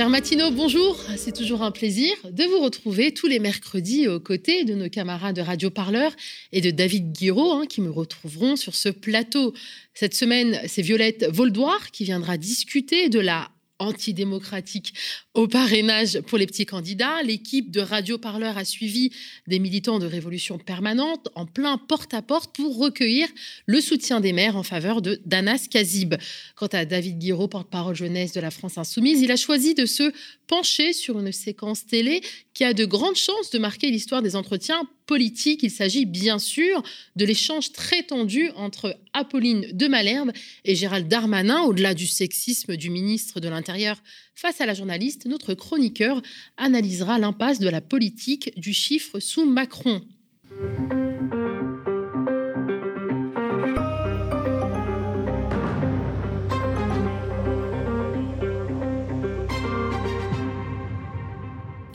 Cher Matino, bonjour. C'est toujours un plaisir de vous retrouver tous les mercredis aux côtés de nos camarades de Radio Parleur et de David Guiraud hein, qui me retrouveront sur ce plateau. Cette semaine, c'est Violette Voldoir qui viendra discuter de la antidémocratique au parrainage pour les petits candidats. L'équipe de Radio Parleur a suivi des militants de Révolution permanente en plein porte-à-porte pour recueillir le soutien des maires en faveur de Danas Kazib. Quant à David Guiraud, porte-parole jeunesse de la France Insoumise, il a choisi de se pencher sur une séquence télé qui a de grandes chances de marquer l'histoire des entretiens politiques. Il s'agit bien sûr de l'échange très tendu entre Apolline de Malherbe et Gérald Darmanin, au-delà du sexisme du ministre de l'Intérieur face à la journaliste. Notre chroniqueur analysera l'impasse de la politique du chiffre sous Macron.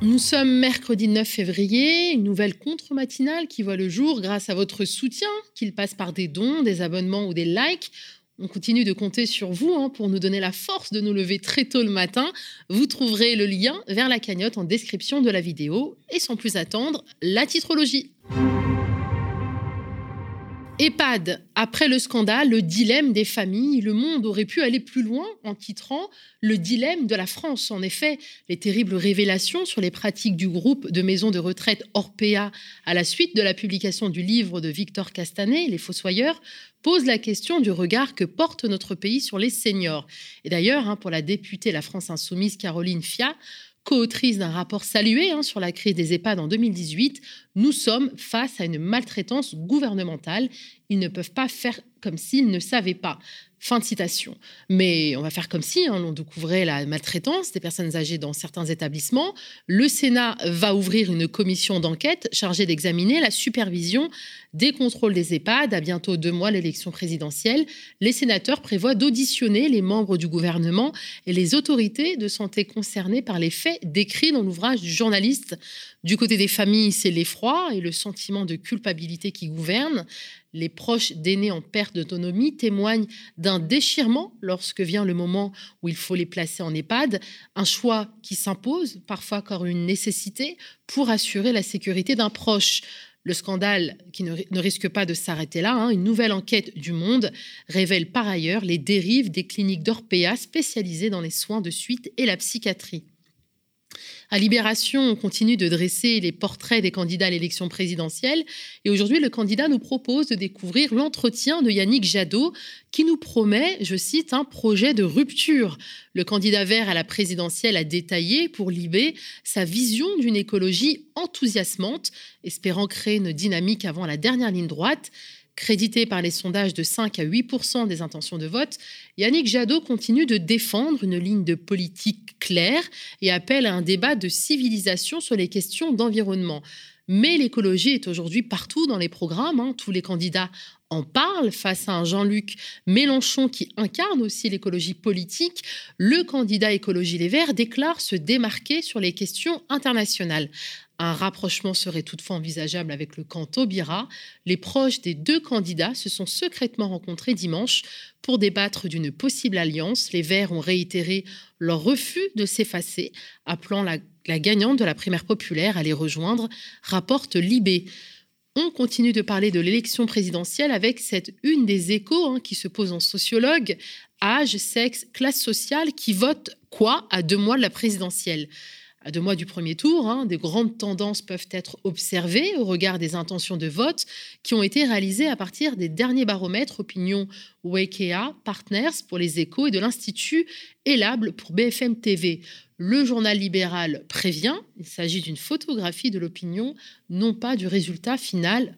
Nous sommes mercredi 9 février, une nouvelle contre-matinale qui voit le jour grâce à votre soutien, qu'il passe par des dons, des abonnements ou des likes. On continue de compter sur vous hein, pour nous donner la force de nous lever très tôt le matin. Vous trouverez le lien vers la cagnotte en description de la vidéo. Et sans plus attendre, la titrologie. EHPAD, après le scandale, le dilemme des familles, le monde aurait pu aller plus loin en titrant le dilemme de la France. En effet, les terribles révélations sur les pratiques du groupe de maisons de retraite Orpea à la suite de la publication du livre de Victor Castanet, Les Fossoyeurs, posent la question du regard que porte notre pays sur les seniors. Et d'ailleurs, hein, pour la députée La France Insoumise Caroline Fia, co-autrice d'un rapport salué hein, sur la crise des EHPAD en 2018, nous sommes face à une maltraitance gouvernementale. Ils ne peuvent pas faire comme s'ils ne savaient pas. Fin de citation. Mais on va faire comme si hein, on découvrait la maltraitance des personnes âgées dans certains établissements. Le Sénat va ouvrir une commission d'enquête chargée d'examiner la supervision des contrôles des EHPAD. À bientôt deux mois l'élection présidentielle. Les sénateurs prévoient d'auditionner les membres du gouvernement et les autorités de santé concernées par les faits décrits dans l'ouvrage du journaliste. Du côté des familles, c'est l'effroi et le sentiment de culpabilité qui gouvernent les proches d'aînés en perte d'autonomie témoignent d'un déchirement lorsque vient le moment où il faut les placer en EHPAD, un choix qui s'impose, parfois comme une nécessité, pour assurer la sécurité d'un proche. Le scandale, qui ne, risque pas de s'arrêter là, hein, une nouvelle enquête du Monde révèle par ailleurs les dérives des cliniques d'Orpea spécialisées dans les soins de suite et la psychiatrie. À Libération, on continue de dresser les portraits des candidats à l'élection présidentielle. Et aujourd'hui, le candidat nous propose de découvrir l'entretien de Yannick Jadot, qui nous promet, je cite, un projet de rupture. Le candidat vert à la présidentielle a détaillé pour Libé sa vision d'une écologie enthousiasmante, espérant créer une dynamique avant la dernière ligne droite. Crédité par les sondages de 5 à 8% des intentions de vote, Yannick Jadot continue de défendre une ligne de politique claire et appelle à un débat de civilisation sur les questions d'environnement. Mais l'écologie est aujourd'hui partout dans les programmes. Hein. Tous les candidats en parlent face à un Jean-Luc Mélenchon qui incarne aussi l'écologie politique. Le candidat écologie Les Verts déclare se démarquer sur les questions internationales. Un rapprochement serait toutefois envisageable avec le camp Taubira. Les proches des deux candidats se sont secrètement rencontrés dimanche pour débattre d'une possible alliance. Les Verts ont réitéré leur refus de s'effacer, appelant la, gagnante de la primaire populaire à les rejoindre, rapporte Libé. On continue de parler de l'élection présidentielle avec cette une des échos hein, qui se pose en sociologue, âge, sexe, classe sociale, qui vote quoi à deux mois de la présidentielle? À deux mois du premier tour, hein, des grandes tendances peuvent être observées au regard des intentions de vote qui ont été réalisées à partir des derniers baromètres opinion Wakea Partners pour les échos et de l'Institut Elable pour BFM TV. Le journal libéral prévient, il s'agit d'une photographie de l'opinion, non pas du résultat final.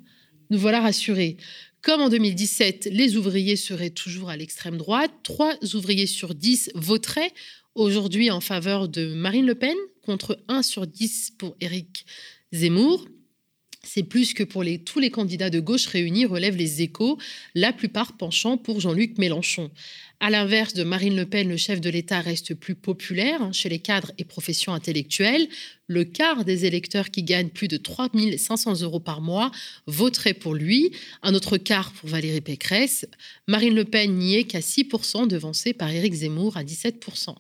Nous voilà rassurés. Comme en 2017, les ouvriers seraient toujours à l'extrême droite, trois ouvriers sur dix voteraient aujourd'hui en faveur de Marine Le Pen, contre 1 sur 10 pour Éric Zemmour. C'est plus que pour tous les candidats de gauche réunis, relèvent les échos, la plupart penchant pour Jean-Luc Mélenchon. À l'inverse de Marine Le Pen, le chef de l'État reste plus populaire chez les cadres et professions intellectuelles. le quart des électeurs qui gagnent plus de 3 500 euros par mois voteraient pour lui, un autre quart pour Valérie Pécresse. Marine Le Pen n'y est qu'à 6%, devancée par Éric Zemmour à 17%.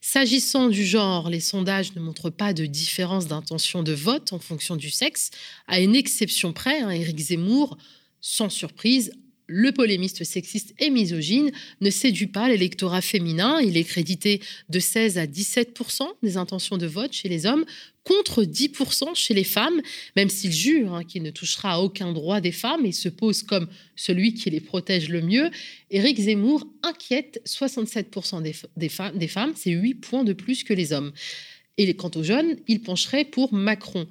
S'agissant du genre, les sondages ne montrent pas de différence d'intention de vote en fonction du sexe, à une exception près, hein, Éric Zemmour, sans surprise, le polémiste sexiste et misogyne ne séduit pas l'électorat féminin. Il est crédité de 16 à 17% des intentions de vote chez les hommes contre 10 chez les femmes, même s'il jure hein, qu'il ne touchera à aucun droit des femmes et se pose comme celui qui les protège le mieux. Éric Zemmour inquiète 67 des, des, femmes, des femmes c'est 8 points de plus que les hommes. Et quant aux jeunes, il pencherait pour Macron.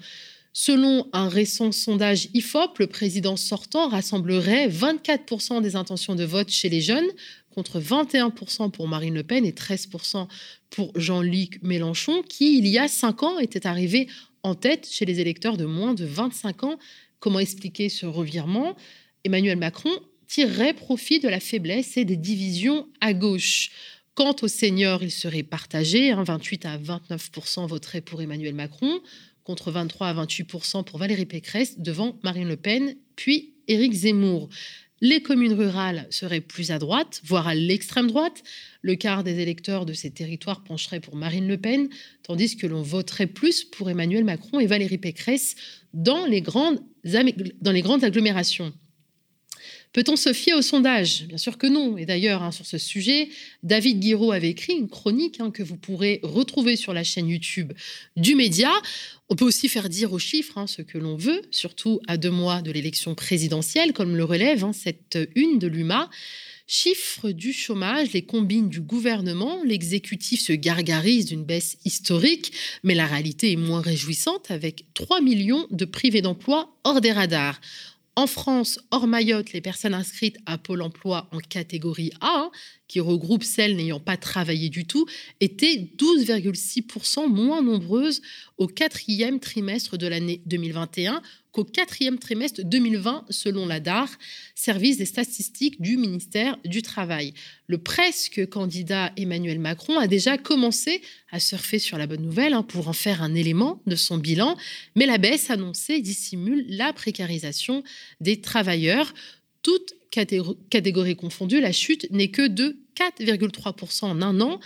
Selon un récent sondage IFOP, le président sortant rassemblerait 24% des intentions de vote chez les jeunes contre 21% pour Marine Le Pen et 13% pour Jean-Luc Mélenchon, qui, il y a cinq ans, était arrivé en tête chez les électeurs de moins de 25 ans. Comment expliquer ce revirement? Emmanuel Macron tirerait profit de la faiblesse et des divisions à gauche. Quant aux seniors, il serait partagé. 28 à 29% voteraient pour Emmanuel Macron, contre 23 à 28% pour Valérie Pécresse, devant Marine Le Pen, puis Éric Zemmour. Les communes rurales seraient plus à droite, voire à l'extrême droite. Le quart des électeurs de ces territoires pencherait pour Marine Le Pen, tandis que l'on voterait plus pour Emmanuel Macron et Valérie Pécresse dans les grandes, dans les grandes agglomérations. Peut-on se fier au sondage? Bien sûr que non. Et d'ailleurs, hein, sur ce sujet, David Guiraud avait écrit une chronique hein, que vous pourrez retrouver sur la chaîne YouTube du Média. On peut aussi faire dire aux chiffres hein, ce que l'on veut, surtout à deux mois de l'élection présidentielle, comme le relève cette une de l'UMA. Chiffres du chômage, les combines du gouvernement, l'exécutif se gargarise d'une baisse historique, mais la réalité est moins réjouissante avec 3 millions de privés d'emploi hors des radars. En France, hors Mayotte, les personnes inscrites à Pôle emploi en catégorie A, qui regroupe celles n'ayant pas travaillé du tout, étaient 12,6% moins nombreuses au quatrième trimestre de l'année 2021 qu'au quatrième trimestre 2020, selon la DAR, service des statistiques du ministère du Travail. Le presque candidat Emmanuel Macron a déjà commencé à surfer sur la bonne nouvelle hein, pour en faire un élément de son bilan, mais la baisse annoncée dissimule la précarisation des travailleurs. Toutes catégories confondues, la chute n'est que de 4,3% en un an.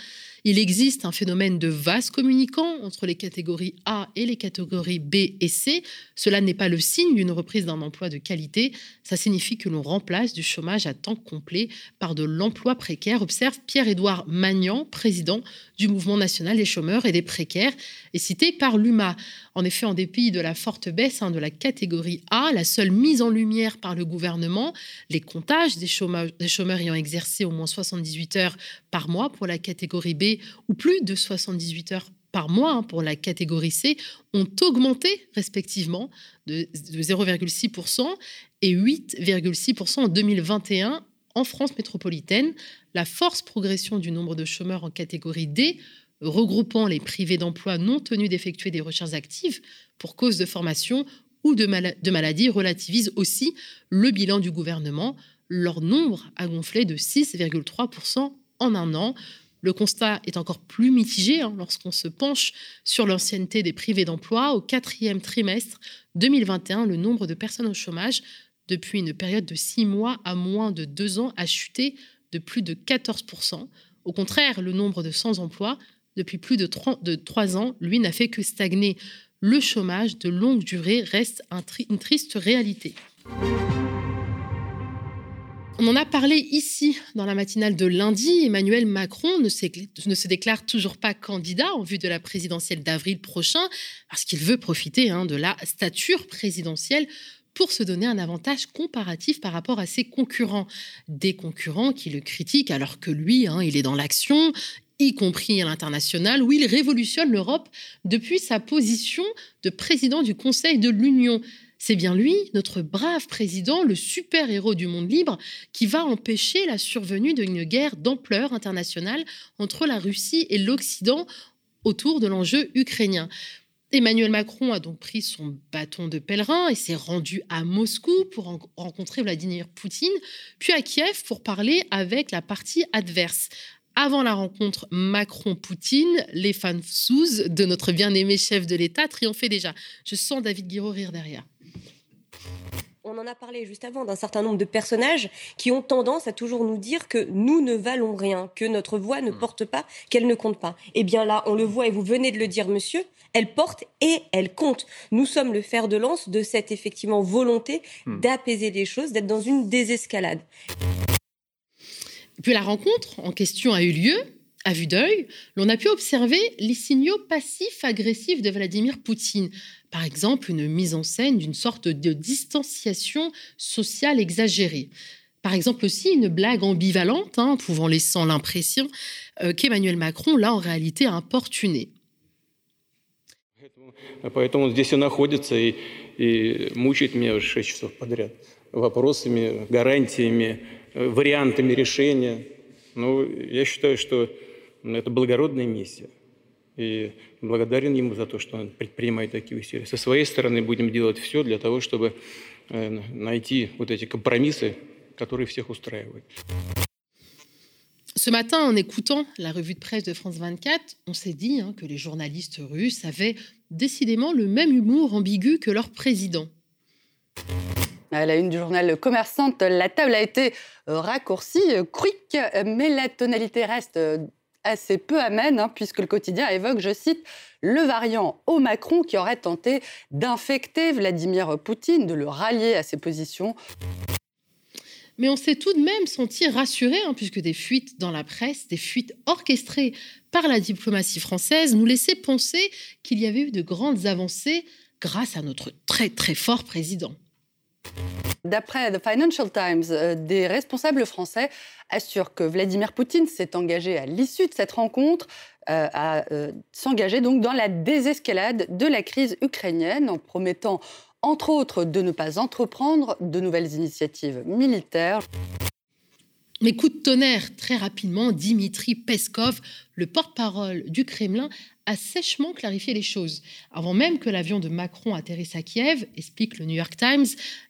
Il existe un phénomène de vase communicant entre les catégories A et les catégories B et C. Cela n'est pas le signe d'une reprise d'un emploi de qualité. Ça signifie que l'on remplace du chômage à temps complet par de l'emploi précaire, observe Pierre-Édouard Magnan, président du Mouvement national des chômeurs et des précaires, et cité par l'UMA. En effet, en dépit de la forte baisse hein, de la catégorie A, la seule mise en lumière par le gouvernement, les comptages des chômeurs, des chômeurs ayant exercé au moins 78 heures par mois pour la catégorie B ou plus de 78 heures par mois hein, pour la catégorie C ont augmenté respectivement de, 0,6% et 8,6% en 2021 en France métropolitaine. La force progression du nombre de chômeurs en catégorie D, regroupant les privés d'emploi non tenus d'effectuer des recherches actives pour cause de formation ou de, de maladie, relativise aussi le bilan du gouvernement. Leur nombre a gonflé de 6,3% en un an. Le constat est encore plus mitigé hein, lorsqu'on se penche sur l'ancienneté des privés d'emploi. Au quatrième trimestre 2021, le nombre de personnes au chômage depuis une période de six mois à moins de deux ans a chuté de plus de 14%. Au contraire, le nombre de sans-emploi depuis plus de trois ans, lui, n'a fait que stagner. Le chômage de longue durée reste une triste réalité. On en a parlé ici dans la matinale de lundi. Emmanuel Macron ne, se déclare toujours pas candidat en vue de la présidentielle d'avril prochain parce qu'il veut profiter hein, de la stature présidentielle pour se donner un avantage comparatif par rapport à ses concurrents. Des concurrents qui le critiquent alors que lui, hein, il est dans l'action, y compris à l'international, où il révolutionne l'Europe depuis sa position de président du Conseil de l'Union. C'est bien lui, notre brave président, le super-héros du monde libre, qui va empêcher la survenue d'une guerre d'ampleur internationale entre la Russie et l'Occident autour de l'enjeu ukrainien. Emmanuel Macron a donc pris son bâton de pèlerin et s'est rendu à Moscou pour rencontrer Vladimir Poutine, puis à Kiev pour parler avec la partie adverse. avant la rencontre Macron-Poutine, les fans sous de notre bien-aimé chef de l'État triomphaient déjà. Je sens David Guiraud rire derrière on en a parlé juste avant d'un certain nombre de personnages qui ont tendance à toujours nous dire que nous ne valons rien, que notre voix ne hmm. porte pas, qu'elle ne compte pas. Eh bien là, on le voit et vous venez de le dire, monsieur, elle porte et elle compte. Nous sommes le fer de lance de cette effectivement volonté hmm. d'apaiser les choses, d'être dans une désescalade. puis la rencontre en question a eu lieu à vue d'œil, l'on a pu observer les signaux passifs agressifs de Vladimir Poutine. Par exemple, une mise en scène d'une sorte de distanciation sociale exagérée. Par exemple aussi une blague ambivalente, hein, pouvant laisser l'impression euh, qu'Emmanuel Macron l'a en réalité importuné. Поэтому здесь и находится и, и мучает меня 6 часов подряд вопросами, гарантиями, вариантами решения. Ну, я считаю, что Это благородная миссия. И благодарен ему за то, что он предпринимает такие усилия. Со своей стороны будем делать все для того, чтобы э, найти вот эти компромиссы, которые всех устраивают. Ce matin, en écoutant la revue de presse de France 24, on s'est dit hein, que les journalistes russes avaient décidément le même humour ambigu que leur président. À la une du journal Commerçante, la table a été raccourcie, quick, mais la tonalité reste assez peu amène, hein, puisque le quotidien évoque, je cite, le variant au Macron qui aurait tenté d'infecter Vladimir Poutine, de le rallier à ses positions. Mais on s'est tout de même senti rassuré, hein, puisque des fuites dans la presse, des fuites orchestrées par la diplomatie française, nous laissaient penser qu'il y avait eu de grandes avancées grâce à notre très très fort président. D'après The Financial Times, euh, des responsables français assurent que Vladimir Poutine s'est engagé à l'issue de cette rencontre euh, à euh, s'engager donc dans la désescalade de la crise ukrainienne en promettant entre autres de ne pas entreprendre de nouvelles initiatives militaires. Mais coup de tonnerre, très rapidement, Dimitri Peskov, le porte-parole du Kremlin, a sèchement clarifié les choses. Avant même que l'avion de Macron atterrisse à Kiev, explique le New York Times,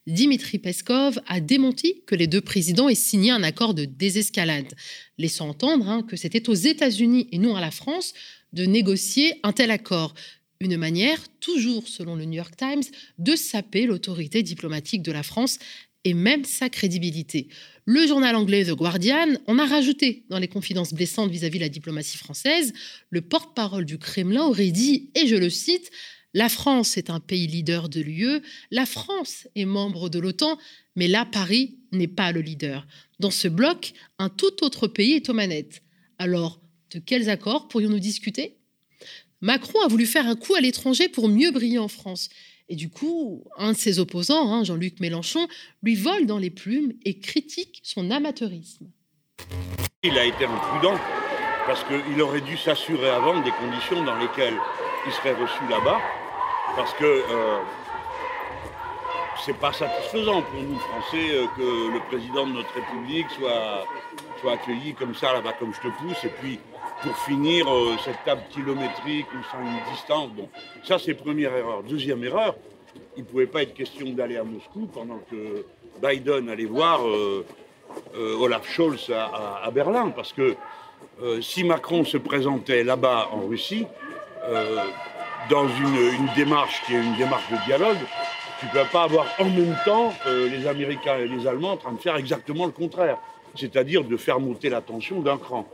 Dimitri Peskov a démenti que les deux présidents aient signé un accord de désescalade, laissant entendre hein, que c'était aux États-Unis et non à la France de négocier un tel accord. Une manière, toujours selon le New York Times, de saper l'autorité diplomatique de la France et même sa crédibilité. Le journal anglais The Guardian en a rajouté dans les confidences blessantes vis-à-vis de la diplomatie française. Le porte-parole du Kremlin aurait dit, et je le cite, La France est un pays leader de l'UE, la France est membre de l'OTAN, mais là, Paris n'est pas le leader. Dans ce bloc, un tout autre pays est aux manettes. Alors, de quels accords pourrions-nous discuter? Macron a voulu faire un coup à l'étranger pour mieux briller en France. Et du coup, un de ses opposants, hein, Jean-Luc Mélenchon, lui vole dans les plumes et critique son amateurisme. Il a été imprudent parce qu'il aurait dû s'assurer avant des conditions dans lesquelles il serait reçu là-bas, parce que euh, c'est pas satisfaisant pour nous Français euh, que le président de notre République soit, soit accueilli comme ça là-bas, comme je te pousse, et puis pour finir euh, cette table kilométrique ou sans une distance. Bon, ça c'est première erreur. Deuxième erreur, il ne pouvait pas être question d'aller à Moscou pendant que Biden allait voir euh, euh, Olaf Scholz à, Berlin, parce que si Macron se présentait là-bas en Russie, dans une, une, démarche qui est une démarche de dialogue, tu ne peux pas avoir en même temps les Américains et les Allemands en train de faire exactement le contraire, c'est-à-dire de faire monter la tension d'un cran.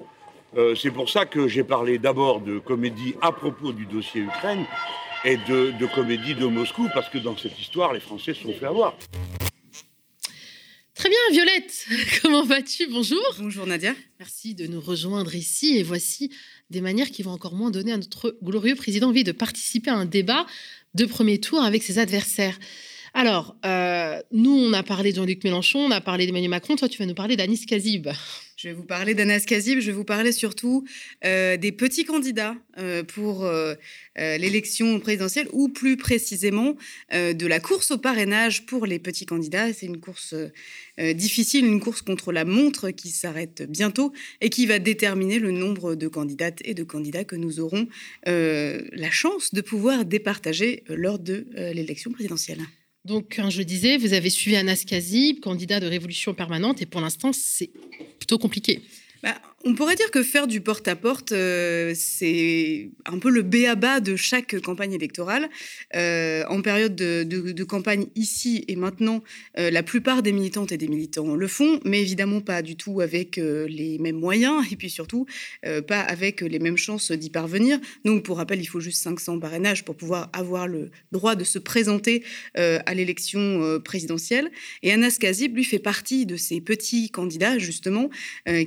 Euh, c'est pour ça que j'ai parlé d'abord de comédie à propos du dossier Ukraine et de, comédie de Moscou, parce que dans cette histoire, les Français se sont fait avoir. Très bien, Violette, comment vas-tu? Bonjour. Bonjour Nadia. Merci de nous rejoindre ici. Et voici des manières qui vont encore moins donner à notre glorieux président envie de participer à un débat de premier tour avec ses adversaires. Alors, euh, nous, on a parlé de Jean-Luc Mélenchon, on a parlé d'Emmanuel Macron. Toi, tu vas nous parler d'Anis Kazib. Je vais vous parler d'Anas Kazib, je vais vous parler surtout euh, des petits candidats euh, pour euh, l'élection présidentielle ou plus précisément de la course au parrainage pour les petits candidats. C'est une course difficile, une course contre la montre qui s'arrête bientôt et qui va déterminer le nombre de candidates et de candidats que nous aurons la chance de pouvoir départager lors de l'élection présidentielle. Donc, je disais, vous avez suivi Anas Kazib, candidat de Révolution permanente, et pour l'instant, c'est plutôt compliqué. Bah, on pourrait dire que faire du porte-à-porte, euh, c'est un peu le béaba de chaque campagne électorale. Euh, en période de, campagne ici et maintenant, euh, la plupart des militantes et des militants le font, mais évidemment pas du tout avec les mêmes moyens et puis surtout pas avec les mêmes chances d'y parvenir. Donc, pour rappel, il faut juste 500 parrainages pour pouvoir avoir le droit de se présenter à l'élection présidentielle. Et Anas Kazib, lui, fait partie de ces petits candidats, justement,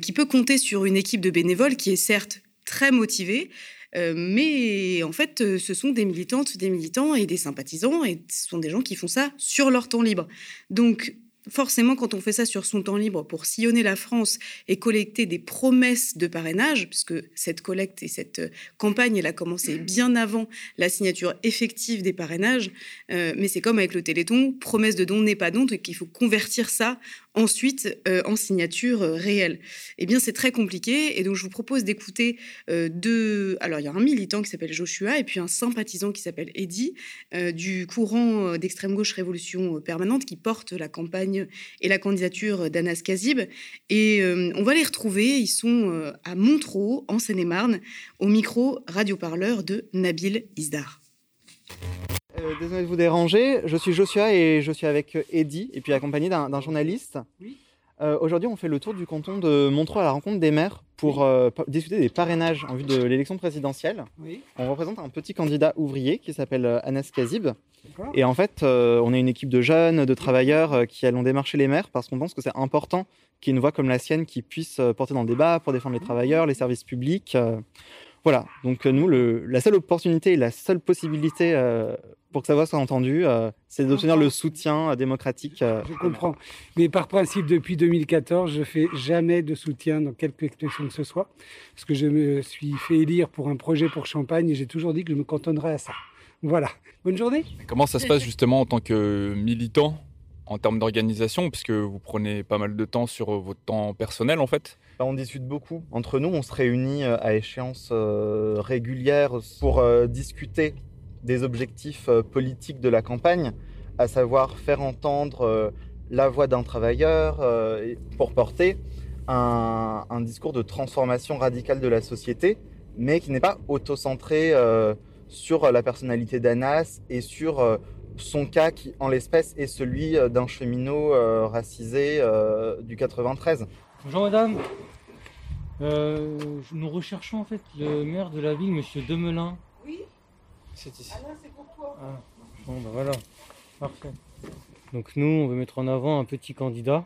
qui peut compter sur une une équipe de bénévoles qui est certes très motivée, euh, mais en fait, euh, ce sont des militantes, des militants et des sympathisants, et ce sont des gens qui font ça sur leur temps libre. Donc, forcément, quand on fait ça sur son temps libre pour sillonner la France et collecter des promesses de parrainage, puisque cette collecte et cette euh, campagne, elle a commencé bien avant la signature effective des parrainages, euh, mais c'est comme avec le Téléthon, promesse de don n'est pas don, et qu'il faut convertir ça ensuite euh, en signature réelle. Eh bien, c'est très compliqué, et donc je vous propose d'écouter deux... Alors, il y a un militant qui s'appelle Joshua, et puis un sympathisant qui s'appelle Eddy, du courant d'extrême gauche Révolution Permanente, qui porte la campagne et la candidature d'Anas Kazib. Et euh, on va les retrouver. Ils sont euh, à Montreux, en Seine-et-Marne, au micro radioparleur de Nabil Isdar. Euh, désolé de vous déranger. Je suis Joshua et je suis avec Eddy et puis accompagné d'un journaliste. Oui. Euh, aujourd'hui, on fait le tour du canton de Montreux à la rencontre des maires pour euh, discuter des parrainages en vue de l'élection présidentielle. On représente un petit candidat ouvrier qui s'appelle euh, Anas Kazib. Et en fait, on est une équipe de jeunes, de travailleurs qui allons démarcher les maires parce qu'on pense que c'est important qu'il y ait une voix comme la sienne qui puisse porter dans le débat pour défendre les travailleurs, les services publics. Voilà, donc nous, la seule opportunité et la seule possibilité pour que sa voix soit entendue, euh, c'est d'obtenir le soutien euh, démocratique. Euh, je comprends. Mais par principe, depuis 2014, je fais jamais de soutien dans quelque élection que ce soit, parce que je me suis fait élire pour un projet pour Champagne et j'ai toujours dit que je me cantonnerais à ça. Voilà. Bonne journée. comment ça se passe justement en tant que militant en termes d'organisation, puisque vous prenez pas mal de temps sur votre temps personnel en fait? Bah, On discute beaucoup. Entre nous, on se réunit à échéance régulière pour discuter des objectifs euh, politiques de la campagne, à savoir faire entendre euh, la voix d'un travailleur euh, pour porter un, discours de transformation radicale de la société, mais qui n'est pas auto-centré sur la personnalité d'Anas et sur son cas qui, en l'espèce, est celui d'un cheminot racisé du 93. Bonjour madame. nous recherchons en fait le maire de la ville, monsieur Demelin. C'est ici. Ah c'est pour toi. Ah, bon, ben voilà. Parfait. Donc nous, on veut mettre en avant un petit candidat,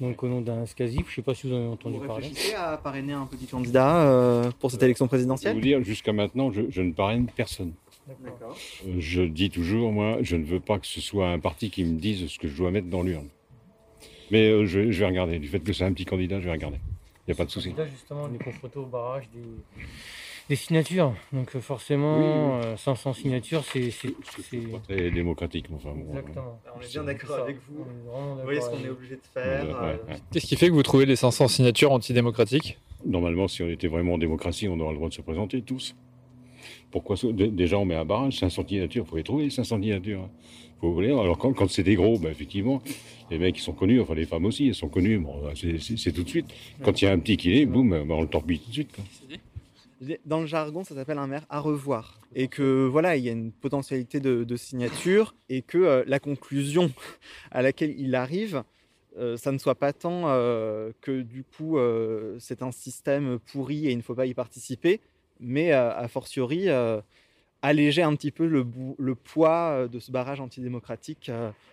donc au nom d'un Skazip. Je ne sais pas si vous en avez entendu vous parler. Vous à parrainer un petit candidat euh, pour cette élection présidentielle Je vous dire, jusqu'à maintenant, je, ne parraine personne. D'accord. Euh, je dis toujours, moi, je ne veux pas que ce soit un parti qui me dise ce que je dois mettre dans l'urne. Mais euh, je, vais regarder. Du fait que c'est un petit candidat, je vais regarder. Il n'y a pas de souci. Là, justement, on est confronté au barrage des des signatures. Donc euh, forcément, 500 euh, signatures, c'est... pas très démocratique. Enfin, Exactement. On est bien d'accord avec vous. Vous voyez ce qu'on est obligé de faire. Euh. Qu'est-ce qui fait que vous trouvez les 500 signatures antidémocratiques? Normalement, si on était vraiment en démocratie, on aurait le droit de se présenter tous. Pourquoi Déjà, on met un barrage, 500 signatures, il faut les trouver, 500 signatures. Alors, quand, quand c'est des gros, ben, effectivement, les mecs, ils sont connus, enfin, les femmes aussi, elles sont connues, bon, c'est tout de suite. Quand il y a un petit qui est, boum, ben, on le torpille tout de suite. Dans le jargon, ça s'appelle un maire à revoir. Et que voilà, il y a une potentialité de, signature et que euh, la conclusion à laquelle il arrive, euh, ça ne soit pas tant euh, que du coup c'est un système pourri et il ne faut pas y participer, mais a fortiori alléger un petit peu le, le, poids de ce barrage antidémocratique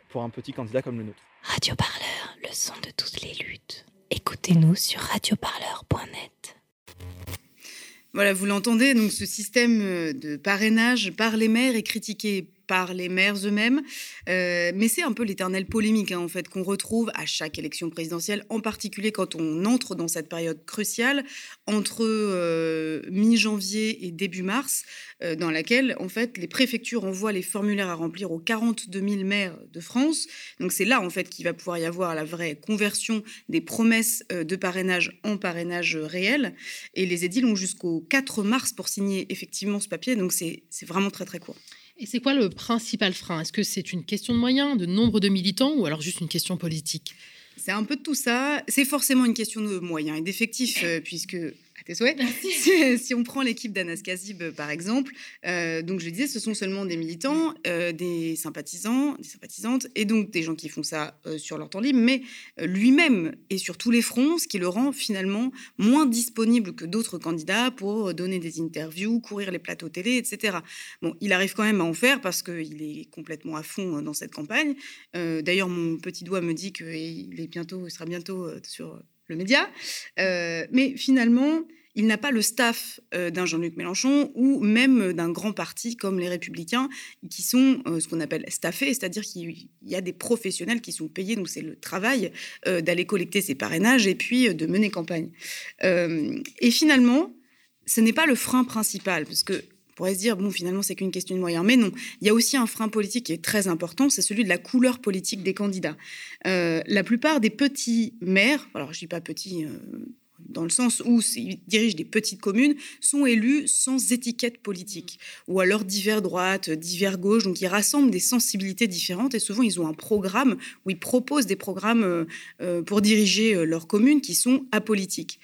pour un petit candidat comme le nôtre. Radio Parleur, le son de toutes les luttes. Écoutez-nous sur radioparleur.net. Voilà, vous l'entendez, donc ce système euh, de parrainage par les maires est critiqué par les maires eux-mêmes. Euh, mais c'est un peu l'éternelle polémique, hein, en fait, qu'on retrouve à chaque élection présidentielle, en particulier quand on entre dans cette période cruciale entre euh, mi-janvier et début mars, euh, dans laquelle, en fait, les préfectures envoient les formulaires à remplir aux 42 000 maires de France. Donc c'est là, en fait, qu'il va pouvoir y avoir la vraie conversion des promesses de parrainage en parrainage réel. Et les édiles ont jusqu'au 4 mars pour signer effectivement ce papier. Donc c'est vraiment très, très court. Et c'est quoi le principal frein? Est-ce que c'est une question de moyens, de nombre de militants ou alors juste une question politique? C'est un peu de tout ça. C'est forcément une question de moyens et d'effectifs, puisque Si, on prend l'équipe d'Anas Kazib, par exemple, euh, donc je disais, ce sont seulement des militants, euh, des sympathisants, des sympathisantes, et donc des gens qui font ça euh, sur leur temps libre, mais lui-même est sur tous les fronts, ce qui le rend finalement moins disponible que d'autres candidats pour donner des interviews, courir les plateaux télé, etc. Bon, il arrive quand même à en faire parce qu'il est complètement à fond dans cette campagne. D'ailleurs, mon petit doigt me dit qu'il est bientôt, il sera bientôt sur le média. Euh, mais finalement, il n'a pas le staff euh, d'un Jean-Luc Mélenchon ou même d'un grand parti comme les Républicains, qui sont euh, ce qu'on appelle staffés, c'est-à-dire qu'il y a des professionnels qui sont payés, donc c'est le travail d'aller collecter ces parrainages et puis de mener campagne. et finalement, ce n'est pas le frein principal, parce que pourrait se dire, bon, finalement, c'est qu'une question de moyens. Mais non, il y a aussi un frein politique qui est très important, c'est celui de la couleur politique des candidats. Euh, la plupart des petits maires, alors je dis pas petits, euh, dans le sens où ils dirigent des petites communes, sont élus sans étiquette politique, ou alors divers droites, divers gauches, donc ils rassemblent des sensibilités différentes et souvent ils ont un programme où ils proposent des programmes euh, pour diriger leur commune qui sont apolitiques.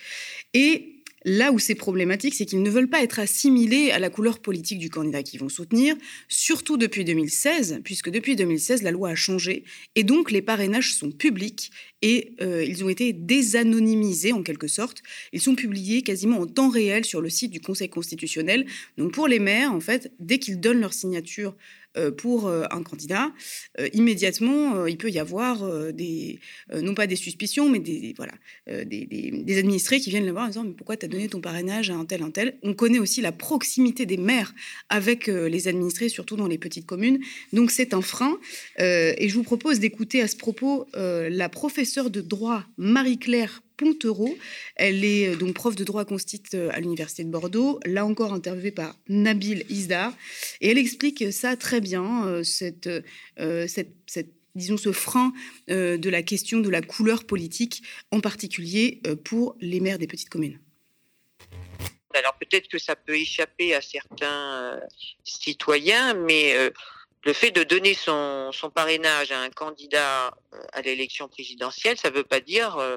Et Là où c'est problématique, c'est qu'ils ne veulent pas être assimilés à la couleur politique du candidat qu'ils vont soutenir, surtout depuis 2016, puisque depuis 2016, la loi a changé, et donc les parrainages sont publics et euh, ils ont été désanonymisés en quelque sorte. Ils sont publiés quasiment en temps réel sur le site du Conseil constitutionnel. Donc pour les maires, en fait, dès qu'ils donnent leur signature pour euh, un candidat, euh, immédiatement, il peut y avoir des, non pas des suspicions, mais des, voilà, des, administrés qui viennent le voir en disant Mais pourquoi tu as donné ton parrainage à un tel, un tel? On connaît aussi la proximité des maires avec les administrés, surtout dans les petites communes. Donc c'est un frein. et je vous propose d'écouter à ce propos la professeure de droit Marie-Claire Pontereau. Elle est euh, donc prof de droit constite euh, à l'Université de Bordeaux, là encore interviewée par Nabil Isdar. Et elle explique ça très bien, euh, cette, cette, disons, ce frein de la question de la couleur politique, en particulier pour les maires des petites communes. Alors peut-être que ça peut échapper à certains citoyens, mais le fait de donner son, parrainage à un candidat euh, à l'élection présidentielle, ça ne veut pas dire euh,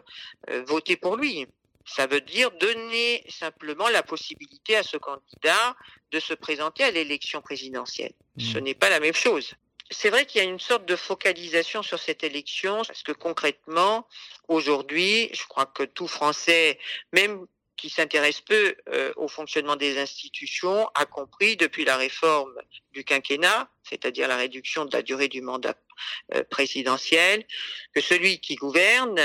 euh, voter pour lui. Ça veut dire donner simplement la possibilité à ce candidat de se présenter à l'élection présidentielle. Ce mmh. n'est pas la même chose. C'est vrai qu'il y a une sorte de focalisation sur cette élection, parce que concrètement, aujourd'hui, je crois que tout Français, même qui s'intéresse peu euh, au fonctionnement des institutions, a compris depuis la réforme du quinquennat, c'est-à-dire la réduction de la durée du mandat euh, présidentiel, que celui qui gouverne,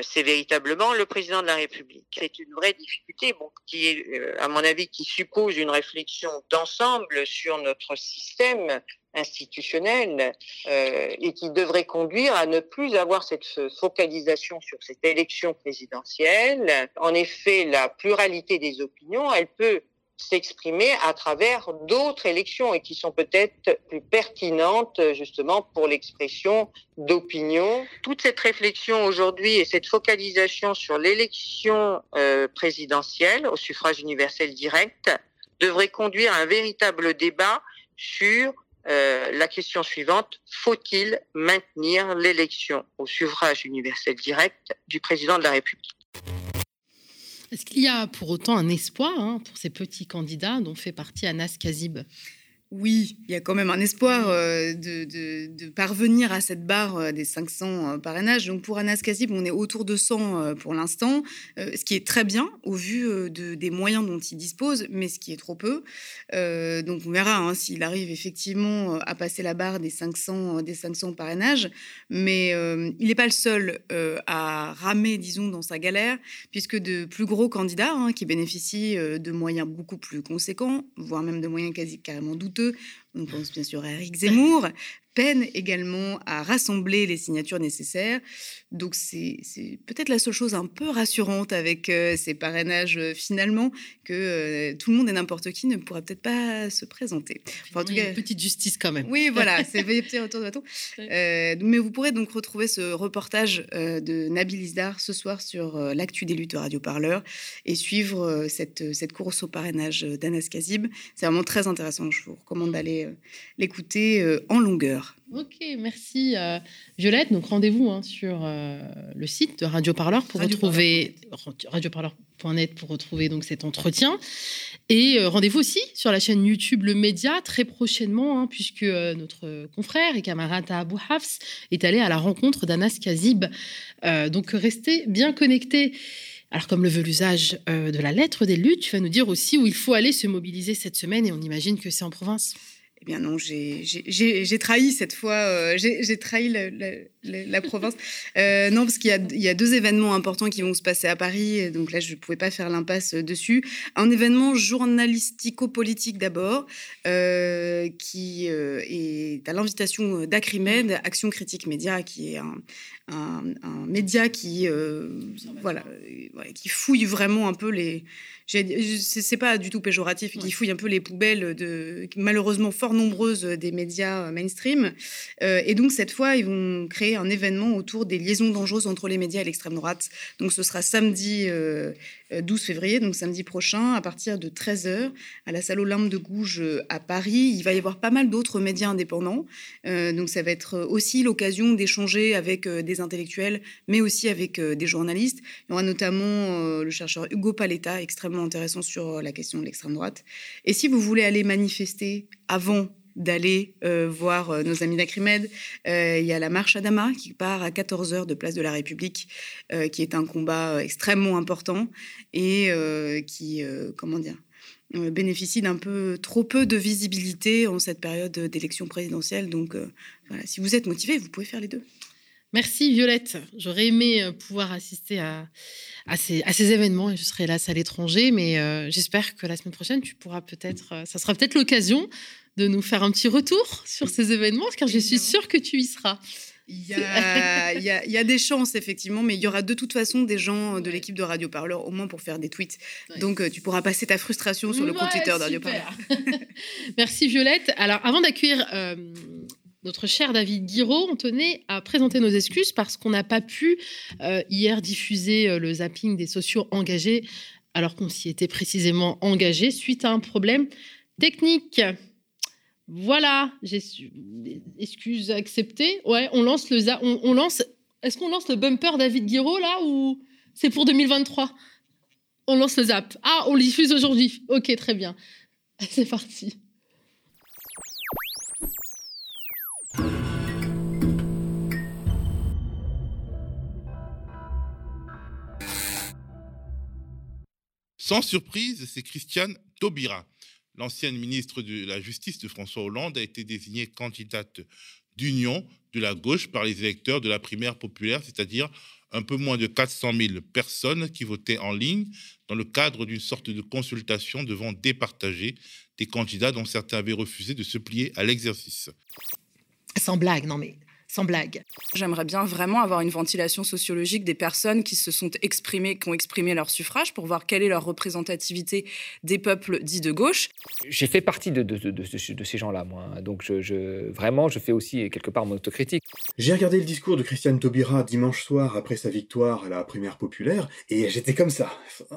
c'est véritablement le président de la République. C'est une vraie difficulté, bon, qui est, à mon avis, qui suppose une réflexion d'ensemble sur notre système institutionnelle euh, et qui devrait conduire à ne plus avoir cette focalisation sur cette élection présidentielle. En effet, la pluralité des opinions, elle peut s'exprimer à travers d'autres élections et qui sont peut-être plus pertinentes justement pour l'expression d'opinion. Toute cette réflexion aujourd'hui et cette focalisation sur l'élection euh, présidentielle au suffrage universel direct devrait conduire à un véritable débat sur euh, la question suivante, faut-il maintenir l'élection au suffrage universel direct du président de la République? Est-ce qu'il y a pour autant un espoir hein, pour ces petits candidats dont fait partie Anas Kazib oui, il y a quand même un espoir euh, de, parvenir à cette barre euh, des 500 euh, parrainages. Donc pour Anas Kazib, on est autour de 100 pour l'instant, ce qui est très bien au vu des moyens dont il dispose, mais ce qui est trop peu. donc on verra hein, s'il arrive effectivement à passer la barre des 500, des 500 parrainages. Mais il n'est pas le seul à ramer, disons, dans sa galère, puisque de plus gros candidats hein, qui bénéficient de moyens beaucoup plus conséquents, voire même de moyens quasi carrément douteux, to on pense bien sûr à Eric Zemmour, peine également à rassembler les signatures nécessaires. Donc c'est peut-être la seule chose un peu rassurante avec euh, ces parrainages euh, finalement, que euh, tout le monde et n'importe qui ne pourra peut-être pas se présenter. en tout cas, une petite justice quand même. Oui, voilà, c'est petit retour de bâton. mais vous pourrez donc retrouver ce reportage de Nabil Isdar ce soir sur l'actu des luttes Radio Parleur et suivre cette, cette course au parrainage d'Anas Kazib. C'est vraiment très intéressant. Je vous recommande d'aller pourrez l'écouter en longueur. Ok, merci Violette. Donc rendez-vous hein, sur le site de Radio Parleur pour retrouver radioparleur.net pour retrouver donc cet entretien. Et rendez-vous aussi sur la chaîne YouTube Le Média très prochainement, hein, puisque notre confrère et camarade Abou Hafs est allé à la rencontre d'Anas Kazib. donc restez bien connectés. Alors, comme le veut l'usage euh, de la lettre des luttes, tu vas nous dire aussi où il faut aller se mobiliser cette semaine et on imagine que c'est en province. Eh bien non, j'ai trahi cette fois, euh, j'ai trahi la, province. Euh, non, parce qu'il y, y, a deux événements importants qui vont se passer à Paris, donc là je ne pouvais pas faire l'impasse dessus. Un événement journalistico-politique d'abord, qui est à l'invitation d'Acrimed, Action Critique Média, qui est un, un, média qui, euh, voilà, qui fouille vraiment un peu les. C'est pas du tout péjoratif, qui fouille un peu les poubelles de malheureusement fort nombreuses des médias mainstream. Euh, et donc cette fois, ils vont créer un événement autour des liaisons dangereuses entre les médias et l'extrême droite. Donc ce sera samedi euh, 12 euh, février, donc samedi prochain, à partir de 13h, à la salle Olympe de Gouges euh, à Paris. Il va y avoir pas mal d'autres médias indépendants. Euh, donc ça va être aussi l'occasion d'échanger avec des intellectuels, mais aussi avec des journalistes. Il y aura notamment le chercheur Hugo Paletta, extrêmement intéressant sur la question de l'extrême droite. Et si vous voulez aller manifester avant d'aller euh, voir euh, nos amis d'Acrimed. Euh, il y a la marche Adama qui part à 14h de Place de la République, qui est un combat extrêmement important et qui, comment dire, bénéficie d'un peu trop peu de visibilité en cette période d'élection présidentielle. Donc, voilà, si vous êtes motivé, vous pouvez faire les deux. Merci Violette. J'aurais aimé pouvoir assister à, à, ces, à, ces, événements et je serai là à l'étranger, mais j'espère que la semaine prochaine, tu pourras peut-être, ça sera peut-être l'occasion de nous faire un petit retour sur ces événements, car je suis sûre que tu y seras. Il y, a, il, y a, des chances, effectivement, mais il y aura de toute façon des gens de l'équipe de Radio Parleur, au moins pour faire des tweets. Donc, euh, tu pourras passer ta frustration sur le compte Twitter de Radio Parleur. Merci Violette. Alors, avant d'accueillir euh, notre cher David Guiraud, on tenait à présenter nos excuses parce qu'on n'a pas pu euh, hier diffuser le zapping des sociaux engagés, alors qu'on s'y était précisément engagé suite à un problème technique. Voilà, excuse acceptée. Ouais, on lance le on, lance est-ce qu'on lance le bumper David Guiraud là ou c'est pour 2023 On lance le zap. Ah, on le diffuse aujourd'hui. OK, très bien. C'est parti. Sans surprise, c'est Christiane Taubira l'ancienne ministre de la Justice de François Hollande a été désignée candidate d'union de la gauche par les électeurs de la primaire populaire, c'est-à-dire un peu moins de 400 000 personnes qui votaient en ligne dans le cadre d'une sorte de consultation devant départager des candidats dont certains avaient refusé de se plier à l'exercice. Sans blague, non mais sans blague. J'aimerais bien vraiment avoir une ventilation sociologique des personnes qui se sont exprimées, qui ont exprimé leur suffrage pour voir quelle est leur représentativité des peuples dits de gauche. J'ai fait partie de, de, ces gens-là, moi. Hein. Donc, je, vraiment, je fais aussi quelque part mon autocritique. J'ai regardé le discours de Christiane Taubira dimanche soir après sa victoire à la primaire populaire et j'étais comme ça.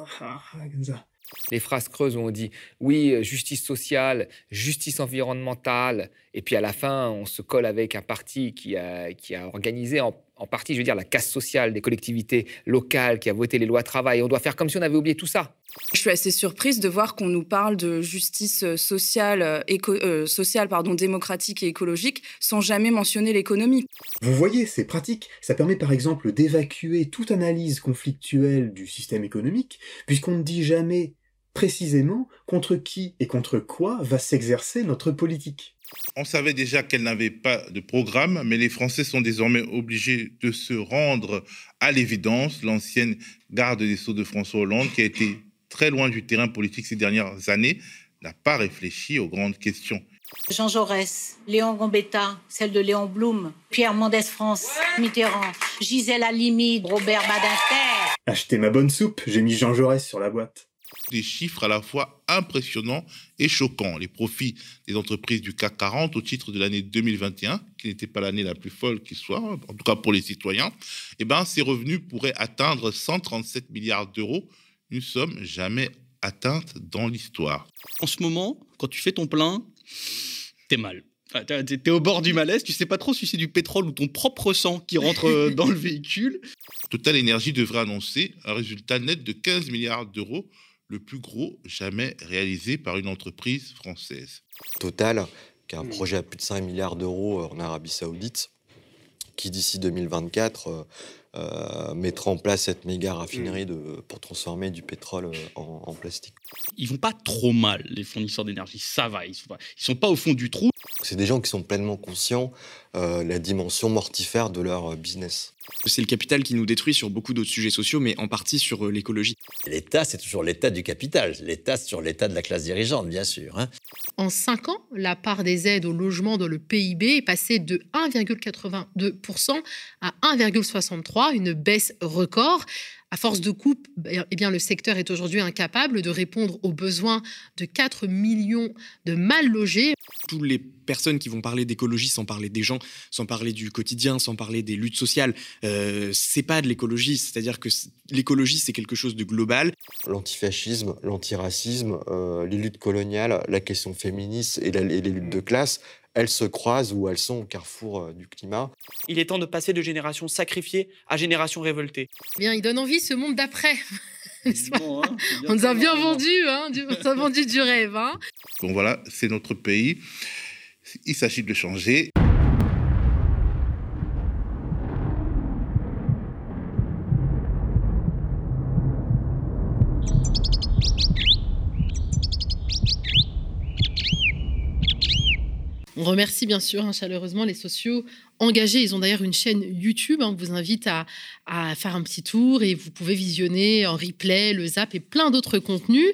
Comme ça. Les phrases creuses où on dit oui, justice sociale, justice environnementale, et puis à la fin, on se colle avec un parti qui a, qui a organisé en, partie, je veux dire, la casse sociale des collectivités locales, qui a voté les lois travail. On doit faire comme si on avait oublié tout ça. Je suis assez surprise de voir qu'on nous parle de justice euh, sociale, euh, éco, sociale pardon, démocratique et écologique sans jamais mentionner l'économie. Vous voyez, c'est pratique. Ça permet par exemple d'évacuer toute analyse conflictuelle du système économique, puisqu'on ne dit jamais précisément contre qui et contre quoi va s'exercer notre politique. On savait déjà qu'elle n'avait pas de programme, mais les Français sont désormais obligés de se rendre à l'évidence. L'ancienne garde des Sceaux de François Hollande, qui a été très loin du terrain politique ces dernières années, n'a pas réfléchi aux grandes questions. Jean Jaurès, Léon Gambetta, celle de Léon Blum, Pierre Mendès France, Mitterrand, Gisèle Halimi, Robert Badinter. Achetez ma bonne soupe, j'ai mis Jean Jaurès sur la boîte des chiffres à la fois impressionnants et choquants. Les profits des entreprises du CAC 40 au titre de l'année 2021, qui n'était pas l'année la plus folle qui soit, en tout cas pour les citoyens, eh ben, ces revenus pourraient atteindre 137 milliards d'euros, une somme jamais atteinte dans l'histoire. En ce moment, quand tu fais ton plein, t'es mal. Ah, t'es- au bord du malaise, tu sais pas trop si c'est du pétrole ou ton propre sang qui rentre euh, dans le véhicule. Total Énergie devrait annoncer un résultat net de 15 milliards d'euros, le plus gros jamais réalisé par une entreprise française. Total, qui a un projet à plus de 5 milliards d'euros euh, en Arabie Saoudite, qui d'ici 2024 euh, euh, mettra en place cette méga raffinerie de, pour transformer du pétrole en, en plastique. Ils vont pas trop mal, les fournisseurs d'énergie. Ça va, ils sont pas, ils sont pas au fond du trou. C'est des gens qui sont pleinement conscients euh, la dimension mortifère de leur euh, business. C'est le capital qui nous détruit sur beaucoup d'autres sujets sociaux, mais en partie sur euh, l'écologie. L'État, c'est toujours l'État du capital. L'État, c'est sur l'État de la classe dirigeante, bien sûr. hein. En 5 ans, la part des aides au logement dans le PIB est passée de 1,82% à 1,63%, une baisse record. À force de coupe, eh bien, le secteur est aujourd'hui incapable de répondre aux besoins de 4 millions de mal logés. Toutes les personnes qui vont parler d'écologie sans parler des gens, sans parler du quotidien, sans parler des luttes sociales, euh, c'est pas de l'écologie. C'est-à-dire que l'écologie, c'est quelque chose de global. L'antifascisme, l'antiracisme, euh, les luttes coloniales, la question féministe et, la- et les luttes de classe, elles se croisent ou elles sont au carrefour euh, du climat. Il est temps de passer de génération sacrifiée à génération révoltée. Eh Bien, il donne envie ce monde d'après. Pas On nous a bien vendu, hein, du- on nous a vendu du rêve. Hein. Donc voilà, c'est notre pays. Il s'agit de le changer. Remercie bien sûr hein, chaleureusement les sociaux engagés. Ils ont d'ailleurs une chaîne YouTube. hein, on vous invite à, faire un petit tour et vous pouvez visionner en replay le zap et plein d'autres contenus.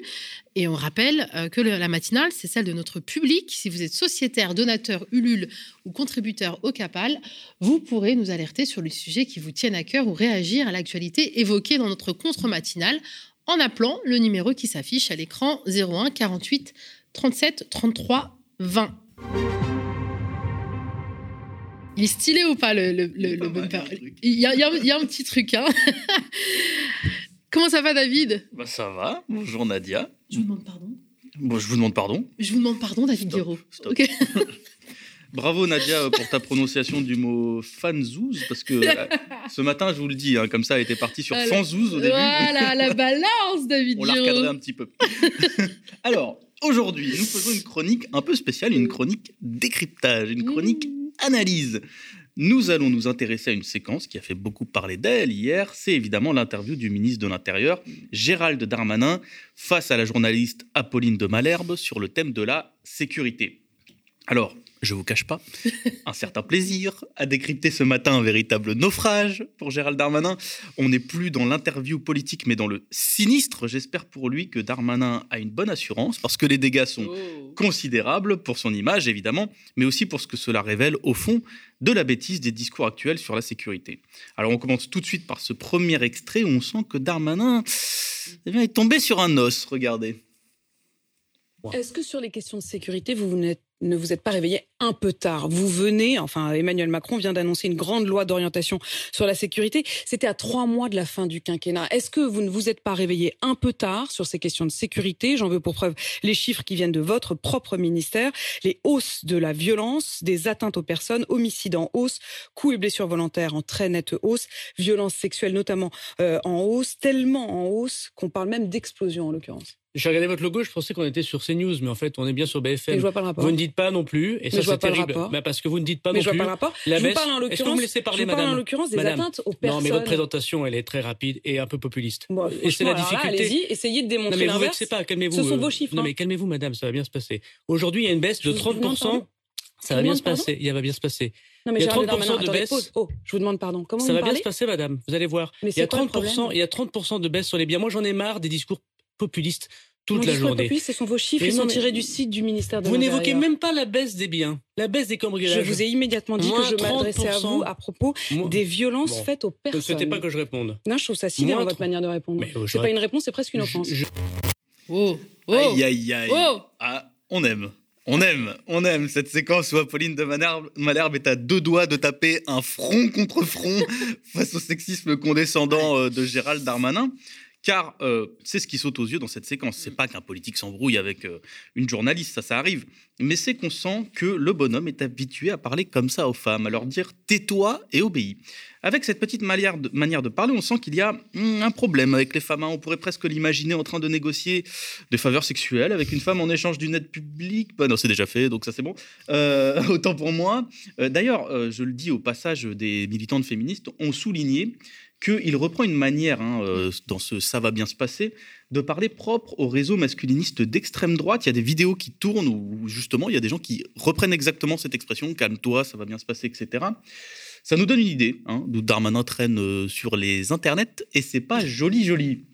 Et on rappelle euh, que la matinale, c'est celle de notre public. Si vous êtes sociétaire, donateur, Ulule ou contributeur au CAPAL, vous pourrez nous alerter sur les sujets qui vous tiennent à cœur ou réagir à l'actualité évoquée dans notre contre-matinale en appelant le numéro qui s'affiche à l'écran 01 48 37 33 20. Il est stylé ou pas le, le, le- le bumper il y, a, il y a un- il y a un petit truc. Hein Comment ça va David? Bah ça va. Bonjour Nadia. Je vous demande pardon? Bon, je vous demande pardon. Je vous demande pardon David Guiraud. Ok. Bravo Nadia pour ta prononciation du mot fanzouz parce que euh, ce matin je vous le dis hein, comme ça elle était partie sur fanzouz au début. Voilà la balance David On l'a recadré un petit peu. Alors, aujourd'hui, nous faisons une chronique un peu spéciale, une chronique décryptage, une chronique analyse. Nous allons nous intéresser à une séquence qui a fait beaucoup parler d'elle hier. C'est évidemment l'interview du ministre de l'Intérieur, Gérald Darmanin, face à la journaliste Apolline de Malherbe sur le thème de la sécurité. Alors, je vous cache pas, un certain plaisir à décrypter ce matin un véritable naufrage pour Gérald Darmanin. On n'est plus dans l'interview politique, mais dans le sinistre. J'espère pour lui que Darmanin a une bonne assurance, parce que les dégâts sont considérables pour son image, évidemment, mais aussi pour ce que cela révèle au fond de la bêtise des discours actuels sur la sécurité. Alors on commence tout de suite par ce premier extrait où on sent que Darmanin eh bien, est tombé sur un os, regardez. Est-ce que sur les questions de sécurité, vous n'êtes- ne vous êtes pas réveillé un peu tard Vous venez, enfin Emmanuel Macron vient d'annoncer une grande loi d'orientation sur la sécurité. C'était à trois mois de la fin du quinquennat. Est-ce que vous ne vous êtes pas réveillé un peu tard sur ces questions de sécurité? J'en veux pour preuve les chiffres qui viennent de votre propre ministère, les hausses de la violence, des atteintes aux personnes, homicides en hausse, coups et blessures volontaires en très nette hausse, violences sexuelles notamment euh, en hausse, tellement en hausse qu'on parle même d'explosion en l'occurrence. J'ai regardé votre logo, je pensais qu'on était sur CNews, mais en fait, on est bien sur BFM. Je vois pas le rapport. Vous ne dites pas non plus, et Mais ça je vois c'est pas le terrible. rapport. Bah, parce que vous ne dites pas Mais non je vois plus. pas le rapport. La Je vous baisse- parle en vous l'occurrence- me laissez parler, vous parle en madame l'occurrence des Madame. atteintes aux Non, mais personnes. votre présentation, elle est très rapide et un peu populiste. et c'est franchement, la alors là, difficulté. allez-y, essayez de démontrer Non, mais vous vexez pas, calmez-vous. Ce sont euh, vos chiffres, Non, hein. mais calmez-vous, madame, ça va bien se passer. Aujourd'hui, il y a une baisse de Je vous demande 30%. pardon Ça va vous bien se passer. Il va bien se passer. Non, mais il y a Gérald 30% Darmanin, de attendez, baisse. pause. Oh, je vous demande pardon. Comment Ça vous va bien se passer, madame. Vous allez voir. Mais il y a c'est quoi le 30%, problème il y a 30% de baisse sur les biens. Moi, j'en ai marre des discours populistes toute la journée. populiste, ce sont vos chiffres, ils sont mais- tirés du site du ministère de Vous n'évoquez même pas la baisse des biens, la baisse des cambriolages. Je vous ai immédiatement dit Moins que je m'adressais à 30%. vous à propos Moins- des violences Bon. faites aux Ne personnes. souhaitez pas que je réponde. Non, je trouve ça sidérant, votre manière de répondre. Euh, c'est pas une réponse, c'est presque une offense. Oh, oh. Aïe, aïe, aïe. Oh. Ah, on aime. On aime, on aime cette séquence où Apolline de Malherbe, Malherbe est à deux doigts de taper un front contre front face au sexisme condescendant euh, de Gérald Darmanin, Car euh, c'est ce qui saute aux yeux dans cette séquence. C'est pas qu'un politique s'embrouille avec euh, une journaliste, ça, ça arrive. Mais c'est qu'on sent que le bonhomme est habitué à parler comme ça aux femmes, à leur dire tais-toi et obéis. Avec cette petite manière de, manière de parler, on sent qu'il y a hum, un problème avec les femmes. hein. On pourrait presque l'imaginer en train de négocier des faveurs sexuelles avec une femme en échange d'une aide publique. Bah non, c'est déjà fait, donc ça c'est bon. Euh, autant pour moi. D'ailleurs, je le dis au passage, des militantes féministes ont souligné qu'il reprend une manière, hein, euh, dans ce Ça va bien se passer, de parler propre au réseau masculiniste d'extrême droite. Il y a des vidéos qui tournent où justement il y a des gens qui reprennent exactement cette expression calme-toi, ça va bien se passer, etc. Ça nous donne une idée hein, d'où Darmanin traîne euh, sur les internets et c'est pas joli joli.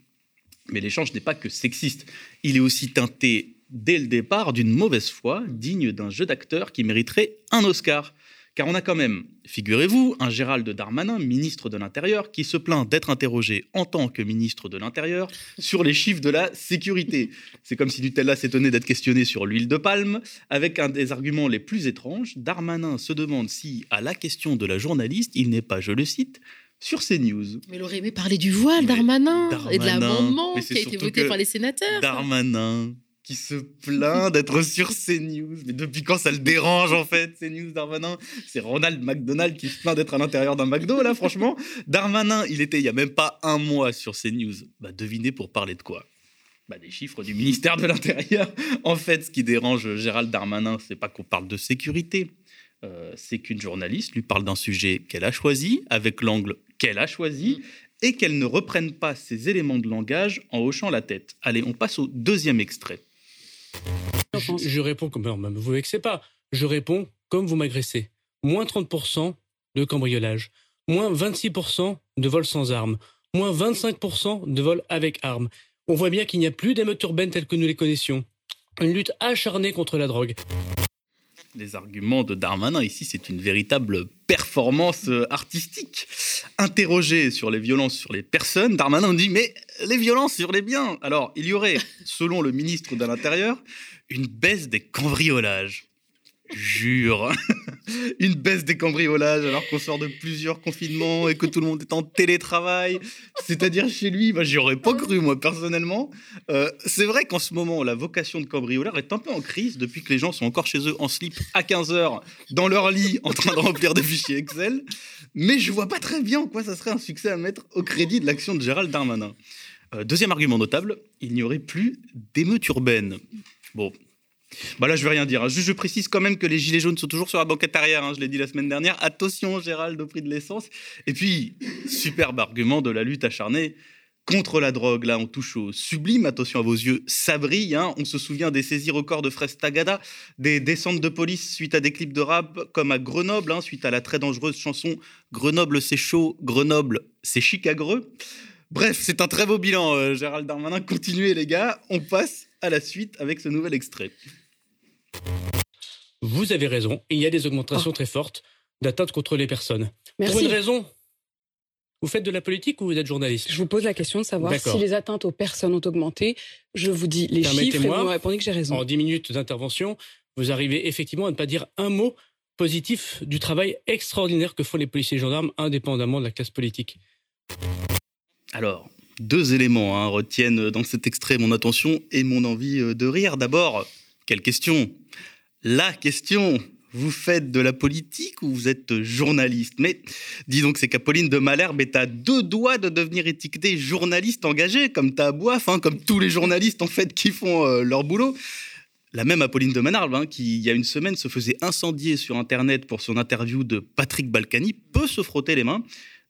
Mais l'échange n'est pas que sexiste. Il est aussi teinté dès le départ d'une mauvaise foi digne d'un jeu d'acteur qui mériterait un Oscar. Car on a quand même, figurez-vous, un Gérald Darmanin, ministre de l'Intérieur, qui se plaint d'être interrogé en tant que ministre de l'Intérieur sur les chiffres de la sécurité. C'est comme si Nutella s'étonnait d'être questionné sur l'huile de palme. Avec un des arguments les plus étranges, Darmanin se demande si, à la question de la journaliste, il n'est pas, je le cite, sur CNews. Mais il aurait aimé parler du voile, Darmanin, et de Darmanin. l'amendement qui a été voté par les sénateurs. Darmanin qui se plaint d'être sur CNews. Mais depuis quand ça le dérange en fait, CNews, Darmanin? C'est Ronald McDonald qui se plaint d'être à l'intérieur d'un McDo là, franchement. Darmanin, il était il y a même pas un mois sur CNews. Bah devinez pour parler de quoi? Bah, des chiffres du ministère de l'Intérieur. En fait, ce qui dérange Gérald Darmanin, c'est pas qu'on parle de sécurité, euh, c'est qu'une journaliste lui parle d'un sujet qu'elle a choisi, avec l'angle qu'elle a choisi, et qu'elle ne reprenne pas ses éléments de langage en hochant la tête. Allez, on passe au deuxième extrait. Je, je réponds comme. Non, vous vexez pas. Je réponds comme vous m'agressez. Moins 30% de cambriolage. Moins 26% de vol sans armes. Moins 25% de vol avec armes. On voit bien qu'il n'y a plus d'émeutes urbaines telles que nous les connaissions. Une lutte acharnée contre la drogue. Les arguments de Darmanin, ici, c'est une véritable performance euh, artistique. Interrogé sur les violences sur les personnes, Darmanin dit Mais les violences sur les biens Alors, il y aurait, selon le ministre de l'Intérieur, une baisse des cambriolages. Jure. Une baisse des cambriolages alors qu'on sort de plusieurs confinements et que tout le monde est en télétravail. C'est-à-dire chez lui, bah, j'y aurais pas cru, moi, personnellement. Euh, c'est vrai qu'en ce moment, la vocation de cambrioleur est un peu en crise depuis que les gens sont encore chez eux en slip à 15h dans leur lit en train de remplir des fichiers Excel. Mais je vois pas très bien en quoi ça serait un succès à mettre au crédit de l'action de Gérald Darmanin. Euh, deuxième argument notable, il n'y aurait plus d'émeutes urbaines. Bon, bah là, je vais rien dire. hein. Je précise quand même que les gilets jaunes sont toujours sur la banquette arrière. hein. Je l'ai dit la semaine dernière. Attention, Gérald, au prix de l'essence. Et puis, superbe argument de la lutte acharnée contre la drogue. Là, on touche au sublime. Attention à vos yeux, ça brille. hein. On se souvient des saisies records de fraises Tagada, des descentes de police suite à des clips de rap, comme à Grenoble, suite à la très dangereuse chanson Grenoble, c'est chaud, Grenoble, c'est chicagreux. Bref, c'est un très beau bilan, euh, Gérald Darmanin. Continuez, les gars. On passe à la suite avec ce nouvel extrait. Vous avez raison. Il y a des augmentations très fortes d'atteintes contre les personnes. Pour Merci. une raison. Vous faites de la politique ou vous êtes journaliste? Je vous pose la question de savoir si les atteintes aux personnes ont augmenté. Je vous dis les chiffres et vous Permettez-moi, me répondez que j'ai raison. En 10 minutes d'intervention, vous arrivez effectivement à ne pas dire un mot positif du travail extraordinaire que font les policiers et gendarmes, indépendamment de la classe politique. Alors, deux éléments hein, retiennent dans cet extrait mon attention et mon envie euh, de rire. D'abord, quelle question La question vous faites de la politique ou vous êtes journaliste? Mais dis donc, c'est qu'Apolline de Malherbe est à deux doigts de devenir étiquetée journaliste engagée, comme Tabouaf, hein, comme tous les journalistes en fait qui font euh, leur boulot. La même Apolline de Manarbe, hein, qui il y a une semaine se faisait incendier sur Internet pour son interview de Patrick Balkany, peut se frotter les mains.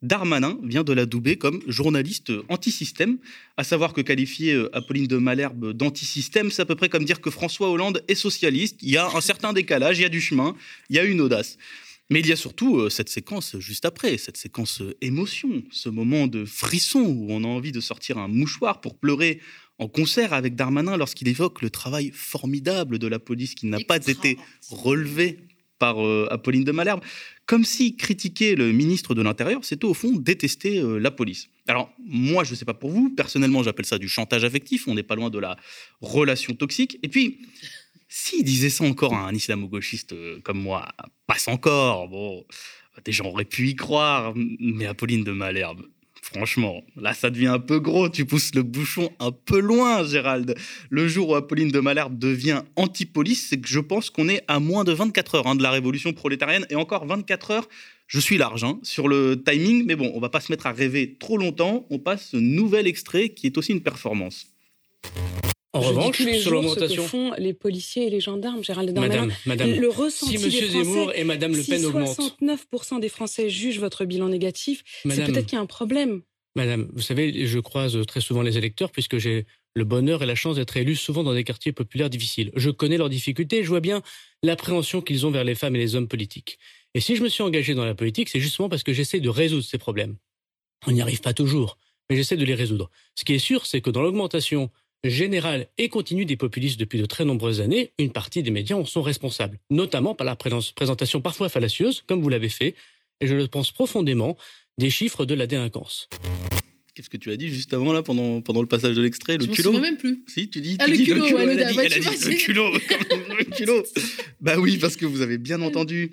Darmanin vient de la doubler comme journaliste anti-système, à savoir que qualifier euh, Apolline de Malherbe d'anti-système, c'est à peu près comme dire que François Hollande est socialiste. Il y a un certain décalage, il y a du chemin, il y a une audace. Mais il y a surtout euh, cette séquence juste après, cette séquence euh, émotion, ce moment de frisson où on a envie de sortir un mouchoir pour pleurer en concert avec Darmanin lorsqu'il évoque le travail formidable de la police qui n'a pas été relevé par euh, Apolline de Malherbe, comme si critiquer le ministre de l'Intérieur, c'était au fond détester euh, la police. Alors, moi, je ne sais pas pour vous, personnellement, j'appelle ça du chantage affectif, on n'est pas loin de la relation toxique. Et puis, s'il disait ça encore à un islamo-gauchiste euh, comme moi, passe encore, bon, des gens auraient pu y croire, mais Apolline de Malherbe, Franchement, là, ça devient un peu gros. Tu pousses le bouchon un peu loin, Gérald. Le jour où Apolline de Malherbe devient anti-police, c'est que je pense qu'on est à moins de 24 heures hein, de la révolution prolétarienne. Et encore 24 heures, je suis large hein, sur le timing. Mais bon, on va pas se mettre à rêver trop longtemps. On passe ce nouvel extrait qui est aussi une performance. En Je dis revanche, tous les sur jours. Ce que font les policiers et les gendarmes, Gérald Darmanin. Madame, madame, le ressenti si Français, Zemmour et Madame Le Pen si augmentent. 69% des Français jugent votre bilan négatif, c'est peut-être qu'il y a un problème. Madame, vous savez, je croise très souvent les électeurs puisque j'ai le bonheur et la chance d'être élu souvent dans des quartiers populaires difficiles. Je connais leurs difficultés je vois bien l'appréhension qu'ils ont vers les femmes et les hommes politiques. Et si je me suis engagé dans la politique, c'est justement parce que j'essaie de résoudre ces problèmes. On n'y arrive pas toujours, mais j'essaie de les résoudre. Ce qui est sûr, c'est que dans l'augmentation générale et continue des populistes depuis de très nombreuses années, une partie des médias en sont responsables, notamment par la présentation parfois fallacieuse, comme vous l'avez fait, et je le pense profondément, des chiffres de la délinquance. Qu'est-ce que tu as dit juste avant, là, pendant, pendant le passage de l'extrait Le Je culot même plus. Si, tu dis, Ah, tu le dis culot, ouais, le elle a da- dit, bah, elle a tu dit vois, le culot, le culot. Bah oui, parce que vous avez bien entendu.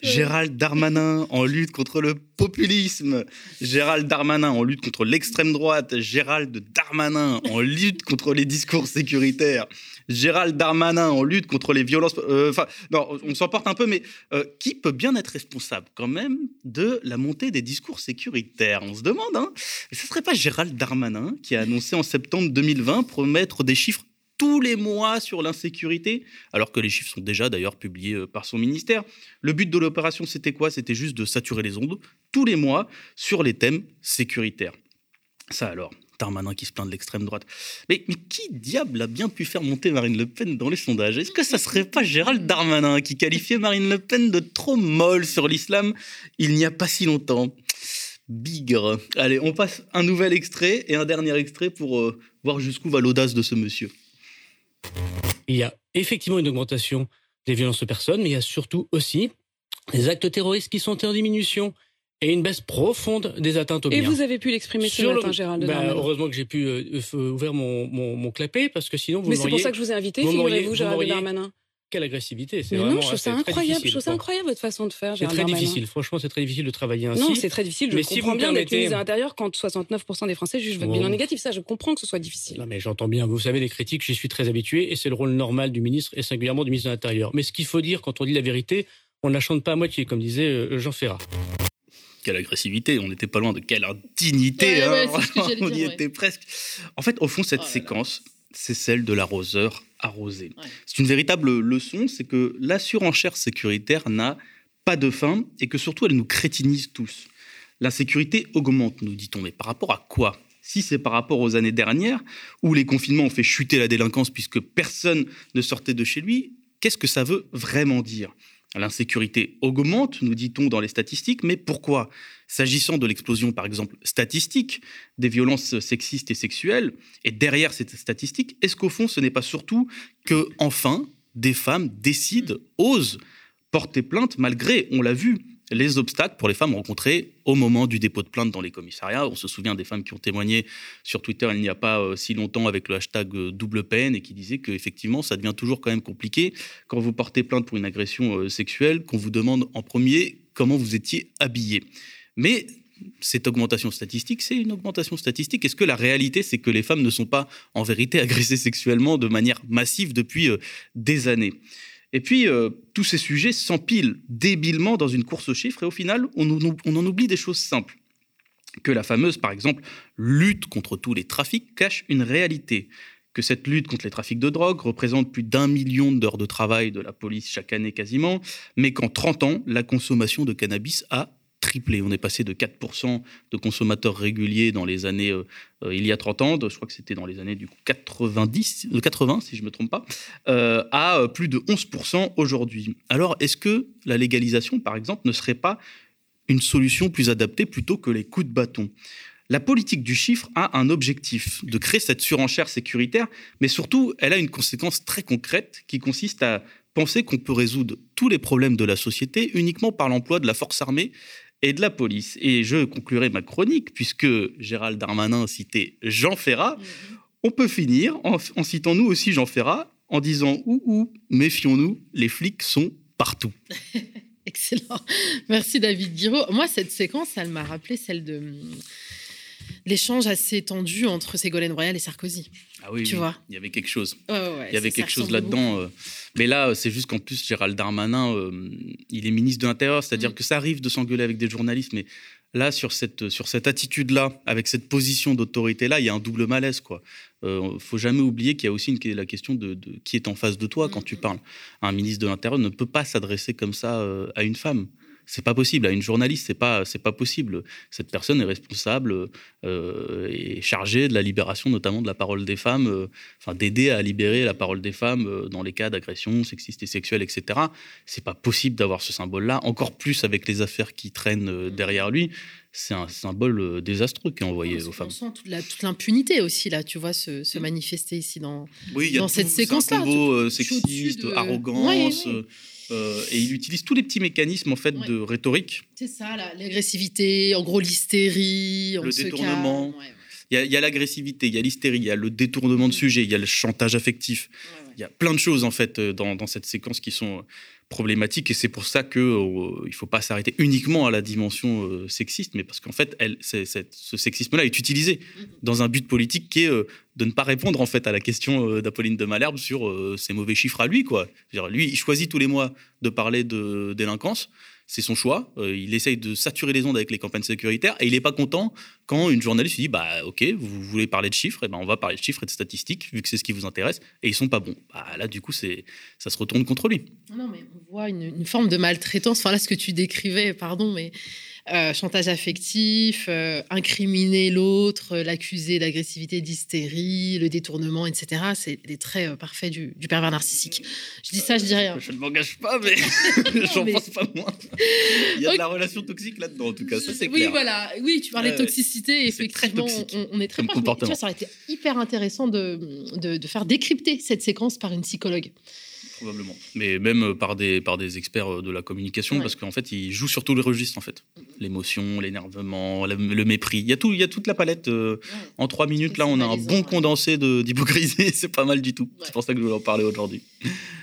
Gérald Darmanin en lutte contre le populisme, Gérald Darmanin en lutte contre l'extrême droite, Gérald Darmanin en lutte contre les discours sécuritaires, Gérald Darmanin en lutte contre les violences. euh, Enfin, non, on s'emporte un peu, mais euh, qui peut bien être responsable quand même de la montée des discours sécuritaires? On se demande, hein. Et ce serait pas Gérald Darmanin qui a annoncé en septembre 2020 promettre des chiffres tous les mois sur l'insécurité, alors que les chiffres sont déjà d'ailleurs publiés euh, par son ministère. Le but de l'opération, c'était quoi? C'était juste de saturer les ondes tous les mois sur les thèmes sécuritaires. Ça alors, Darmanin qui se plaint de l'extrême droite. Mais, mais qui diable a bien pu faire monter Marine Le Pen dans les sondages? Est-ce que ça serait pas Gérald Darmanin qui qualifiait Marine Le Pen de trop molle sur l'islam il n'y a pas si longtemps? Bigre. Allez, on passe un nouvel extrait et un dernier extrait pour euh, voir jusqu'où va l'audace de ce monsieur. Il y a effectivement une augmentation des violences aux personnes, mais il y a surtout aussi des actes terroristes qui sont en diminution et une baisse profonde des atteintes aux Et biens. vous avez pu l'exprimer ce Sur le- matin, Gérald Bah, Darmanin. heureusement que j'ai pu euh, ouvrir mon, mon, mon clapet, parce que sinon vous Mais c'est pour ça que je vous ai invité, figurez-vous, vous Gérald Darmanin. Quelle agressivité, c'est Mais vraiment non, je trouve ça incroyable. Je trouve ça incroyable votre façon de faire, C'est très difficile, franchement, c'est très difficile de travailler ainsi. Non, c'est très difficile. Je Mais si comprends vous me bien d'être permettez- ministre de l'Intérieur quand 69% des Français jugent votre Bon. bilan négatif. Ça, je comprends que ce soit difficile. Non, mais j'entends bien. Vous savez, les critiques, j'y suis très habitué et c'est le rôle normal du ministre et singulièrement du ministre de l'Intérieur. Mais ce qu'il faut dire quand on dit la vérité, on ne la chante pas à moitié, comme disait euh, Jean Ferrat. Quelle agressivité, on n'était pas loin de quelle indignité. Ouais, hein, ouais, c'est ce que j'allais on dire, y ouais. était presque. En fait, au fond, cette séquence, c'est celle de l'arroseur C'est une véritable leçon, c'est que la surenchère sécuritaire n'a pas de fin et que surtout elle nous crétinise tous. L'insécurité augmente, nous dit-on, mais par rapport à quoi? Si c'est par rapport aux années dernières, où les confinements ont fait chuter la délinquance puisque personne ne sortait de chez lui, qu'est-ce que ça veut vraiment dire? L'insécurité augmente, nous dit-on dans les statistiques, mais pourquoi? S'agissant de l'explosion, par exemple, statistique des violences sexistes et sexuelles, et derrière cette statistique, est-ce qu'au fond, ce n'est pas surtout que, enfin, des femmes décident, osent porter plainte malgré, on l'a vu, les obstacles pour les femmes rencontrés au moment du dépôt de plainte dans les commissariats. On se souvient des femmes qui ont témoigné sur Twitter il n'y a pas euh, si longtemps avec le hashtag euh, double peine et qui disaient qu'effectivement, ça devient toujours quand même compliqué quand vous portez plainte pour une agression euh, sexuelle, qu'on vous demande en premier comment vous étiez habillé. Mais cette augmentation statistique, c'est une augmentation statistique. Est-ce que la réalité, c'est que les femmes ne sont pas en vérité agressées sexuellement de manière massive depuis des années? Et puis, euh, tous ces sujets s'empilent débilement dans une course aux chiffres et au final, on, on en oublie des choses simples. Que la fameuse, par exemple, lutte contre tous les trafics cache une réalité. Que cette lutte contre les trafics de drogue représente plus d'un million d'heures de travail de la police chaque année quasiment, mais qu'en 30 ans, la consommation de cannabis a triplé. On est passé de 4% de consommateurs réguliers dans les années, euh, euh, il y a 30 ans, je crois que c'était dans les années du coup 90, de 80 si je ne me trompe pas, euh, à euh, plus de 11% aujourd'hui. Alors est-ce que la légalisation, par exemple, ne serait pas une solution plus adaptée plutôt que les coups de bâton? La politique du chiffre a un objectif, de créer cette surenchère sécuritaire, mais surtout, elle a une conséquence très concrète qui consiste à penser qu'on peut résoudre tous les problèmes de la société uniquement par l'emploi de la force armée et de la police. Et je conclurai ma chronique, puisque Gérald Darmanin citait Jean Ferrat. On peut finir en, en citant nous aussi Jean Ferrat, en disant Ouh, ouh, méfions-nous, les flics sont partout. Excellent. Merci David Guiraud. Moi, cette séquence, elle m'a rappelé celle de l'échange assez tendu entre Ségolène Royal et Sarkozy. Ah oui, tu oui, vois. il y avait quelque chose. Ouais, ouais, ouais, il y avait quelque chose là-dedans. euh. Mais là, c'est juste qu'en plus, Gérald Darmanin, euh, il est ministre de l'Intérieur, Mm. c'est-à-dire que ça arrive de s'engueuler avec des journalistes, mais là, sur cette, sur cette attitude-là, avec cette position d'autorité-là, il y a un double malaise. quoi. Euh, faut jamais oublier qu'il y a aussi une, la question de, de qui est en face de toi quand tu Mm. parles. Un ministre de l'Intérieur ne peut pas s'adresser comme ça euh, à une femme. C'est pas possible. À une journaliste, c'est pas, c'est pas possible. Cette personne est responsable euh, et chargée de la libération, notamment de la parole des femmes, euh, enfin d'aider à libérer la parole des femmes euh, dans les cas d'agression sexiste et sexuelle, etc. C'est pas possible d'avoir ce symbole-là. Encore plus avec les affaires qui traînent euh, derrière lui. C'est un symbole désastreux qui est envoyé aux femmes. On sent toute la- toute l'impunité aussi, là, tu vois, se, se manifester ici dans, Oui, il y a tout, cette c'est un séquence-là. combo, euh, Tout- tout au-dessus sexiste, de- arrogance. Ouais, ouais. Euh, et il utilise tous les petits mécanismes en fait de rhétorique. C'est ça, l'agressivité, en gros l'hystérie, le détournement. ouais. Il y a- l'agressivité, il y a l'hystérie, il y a le détournement de sujet, il y a le chantage affectif. Il y a plein de choses en fait euh, dans, dans cette séquence qui sont euh, problématiques et c'est pour ça que euh, il faut pas s'arrêter uniquement à la dimension euh, sexiste, mais parce qu'en fait, elle, ce sexisme-là est utilisé dans un but politique qui est euh, de ne pas répondre en fait à la question d'Apolline de Malherbe sur ses mauvais chiffres à lui quoi. Lui, il choisit tous les mois de parler de délinquance. C'est son choix. Euh, il essaye de saturer les ondes avec les campagnes sécuritaires et il n'est pas content quand une journaliste lui dit bah ok vous voulez parler de chiffres et ben on va parler de chiffres et de statistiques vu que c'est ce qui vous intéresse et ils sont pas bons. Bah, là du coup c'est ça se retourne contre lui. Non, mais on voit une, une forme de maltraitance. Enfin, là, ce que tu décrivais, pardon, mais euh, chantage affectif, euh, incriminer l'autre, euh, l'accuser d'agressivité, d'hystérie, le détournement, etc. C'est des traits euh, parfaits du, du pervers narcissique. Je dis ça, je dis rien. Je ne m'engage pas mais j'en mais- pense pas moins. Il y a de la relation toxique là-dedans en tout cas ça c'est Oui, clair. voilà. Oui, tu parlais de toxicité. Très Effectivement, on, on est très proche. ça aurait été hyper intéressant de, de, de faire décrypter cette séquence par une psychologue. Probablement. Mais même euh, par des, par des experts euh, de la communication, Ouais. parce qu'en fait, ils jouent sur tous les registres, en fait. L'émotion, l'énervement, le, le mépris. Il y, a tout, il y a toute la palette. euh, En trois minutes, là, on a un bon condensé de- d'hypocrisie. C'est pas mal du tout. C'est pour ça que je voulais en parler aujourd'hui.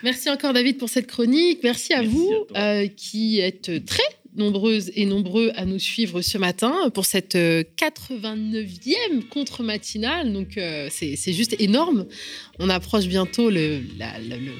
Merci encore David pour cette chronique. Merci à vous euh, qui êtes très nombreuses et nombreux à nous suivre ce matin pour cette euh, 89e contre-matinale. Donc euh, c'est juste énorme. On approche bientôt le, la- la- le- le-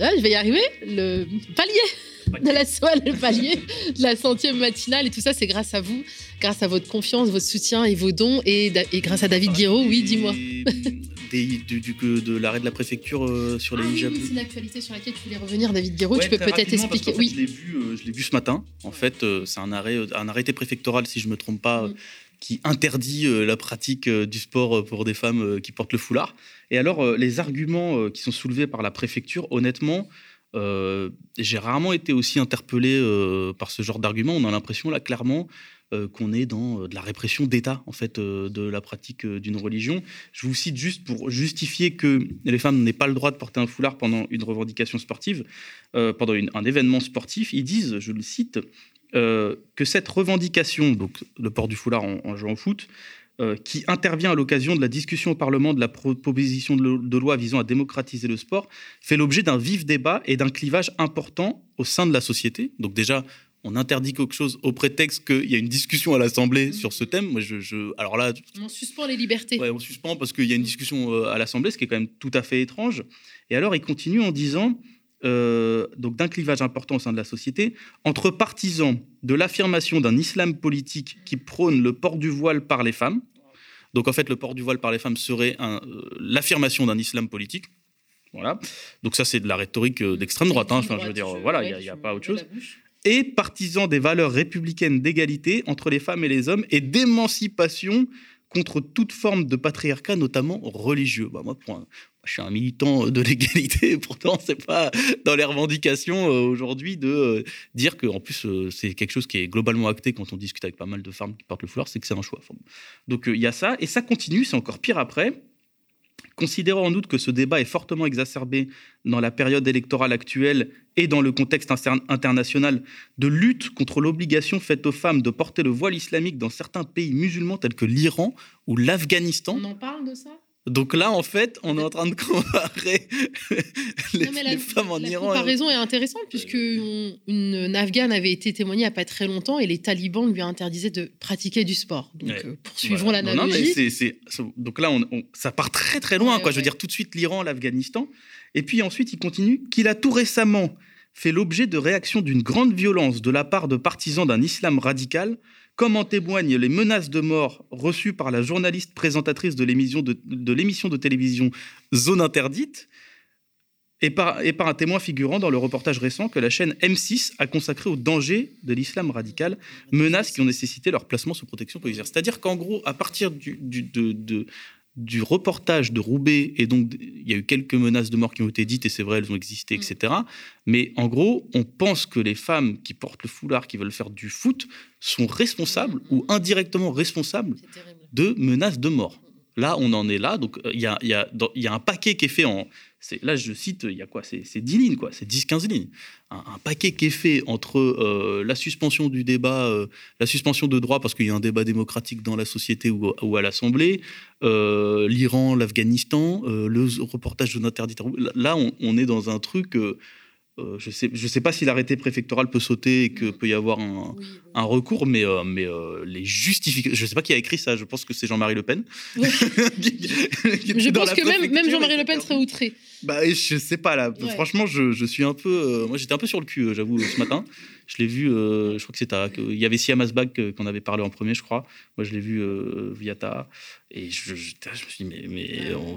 ah, je vais y arriver, le palier de la soie, le palier de la centième matinale. Et tout ça, c'est grâce à vous, grâce à votre confiance, votre soutien et vos dons. Et, grâce à David Guiraud, oui, dis-moi. Du, du- de l'arrêt de la préfecture euh, sur les Ah oui, c'est une actualité sur laquelle tu voulais revenir, David Guiraud. Ouais, tu peux peut-être expliquer. fait, Oui. Je l'ai vu, euh, je l'ai vu ce matin. En fait, euh, c'est un, arrêt, un arrêté préfectoral, si je me trompe pas, euh, qui interdit la pratique du sport pour des femmes qui portent le foulard. Et alors, euh, les arguments euh, qui sont soulevés par la préfecture, honnêtement, euh, j'ai rarement été aussi interpellé par ce genre d'arguments. On a l'impression là clairement qu'on est dans de la répression d'État en fait de la pratique d'une religion. Je vous cite juste pour justifier que les femmes n'aient pas le droit de porter un foulard pendant une revendication sportive, pendant un événement sportif. Ils disent, je le cite, que cette revendication, donc le port du foulard en, en jouant au foot, euh, qui intervient à l'occasion de la discussion au Parlement de la pro- proposition de, lo- de loi visant à démocratiser le sport, fait l'objet d'un vif débat et d'un clivage important au sein de la société. Donc déjà, on interdit quelque chose au prétexte qu'il y a une discussion à l'Assemblée sur ce thème. Moi, je, je- alors là, On suspend les libertés. Ouais, on suspend parce qu'il y a une discussion euh, à l'Assemblée, ce qui est quand même tout à fait étrange. Et alors, il continue en disant euh, donc d'un clivage important au sein de la société entre partisans de l'affirmation d'un islam politique qui prône le port du voile par les femmes. Donc, en fait, le port du voile par les femmes serait euh, l'affirmation d'un islam politique. Voilà. Donc, ça, c'est de la rhétorique euh, d'extrême droite. hein. Enfin, je veux dire, voilà, il n'y a, pas autre chose et partisans des valeurs républicaines d'égalité entre les femmes et les hommes et d'émancipation contre toute forme de patriarcat, notamment religieux. Bah, moi, pour un- je suis un militant de l'égalité, pourtant, c'est pas dans les revendications euh, aujourd'hui de euh, dire que, en plus, euh, c'est quelque chose qui est globalement acté quand on discute avec pas mal de femmes qui portent le foulard, c'est que c'est un choix. Donc, euh, il y a ça, et ça continue, c'est encore pire après. Considérant en outre que ce débat est fortement exacerbé dans la période électorale actuelle et dans le contexte inter- international de lutte contre l'obligation faite aux femmes de porter le voile islamique dans certains pays musulmans tels que l'Iran ou l'Afghanistan. On en parle de ça? Donc là, en fait, on est en train de comparer les, Non, la- les femmes en La Iran. comparaison est intéressante puisque on- une Afghane avait été témoignée il n'y a pas très longtemps et les talibans lui interdisaient de pratiquer du sport. Donc Ouais. euh, poursuivons Voilà. Non, non, mais l'analogie. c'est- c'est- c'est- donc là, on- on- ça part très très loin. quoi. Je veux dire, tout de suite l'Iran, l'Afghanistan. Et puis ensuite, il continue qu'il a tout récemment fait l'objet de réactions d'une grande violence de la part de partisans d'un islam radical, comme en témoignent les menaces de mort reçues par la journaliste présentatrice de l'émission de, télévision Zone Interdite. Et par, un témoin figurant dans le reportage récent que la chaîne M6 a consacré au danger de l'islam radical, menaces qui ont nécessité leur placement sous protection policière. C'est-à-dire qu'en gros, à partir du, de- du reportage de Roubaix, et donc il y a eu quelques menaces de mort qui ont été dites, et c'est vrai, elles ont existé, etc. Mais en gros, on pense que les femmes qui portent le foulard, qui veulent faire du foot, sont responsables ou indirectement responsables de menaces de mort. Là, on en est là. Donc, euh, il y, a, il y, a, y a un paquet qui est fait en. Là, je cite, il y a quoi C'est c'est 10 lignes, quoi. C'est 10-15 lignes. Un, paquet qui est fait entre euh, la suspension du débat, euh, la suspension de droit, parce qu'il y a un débat démocratique dans la société ou, à l'Assemblée, euh, l'Iran, l'Afghanistan, le reportage de l'interdit. Là, on est dans un truc. Euh, je sais, je sais pas si l'arrêté préfectoral peut sauter et que peut y avoir un, un recours, mais, euh, mais euh, les justifications. Je sais pas qui a écrit ça. Je pense que c'est Jean-Marie Le Pen. Je pense que même, Jean-Marie Le Pen serait outré. Bah, je sais pas là. Ouais. Franchement, je, je suis un peu. moi, j'étais un peu sur le cul, j'avoue, ce matin. Je l'ai vu. euh, je crois que c'était. à- que- Il y avait Siam Asbag euh, qu'on avait parlé en premier, je crois. Moi, je l'ai vu euh, via ta. Et je, je, je me suis dit, mais,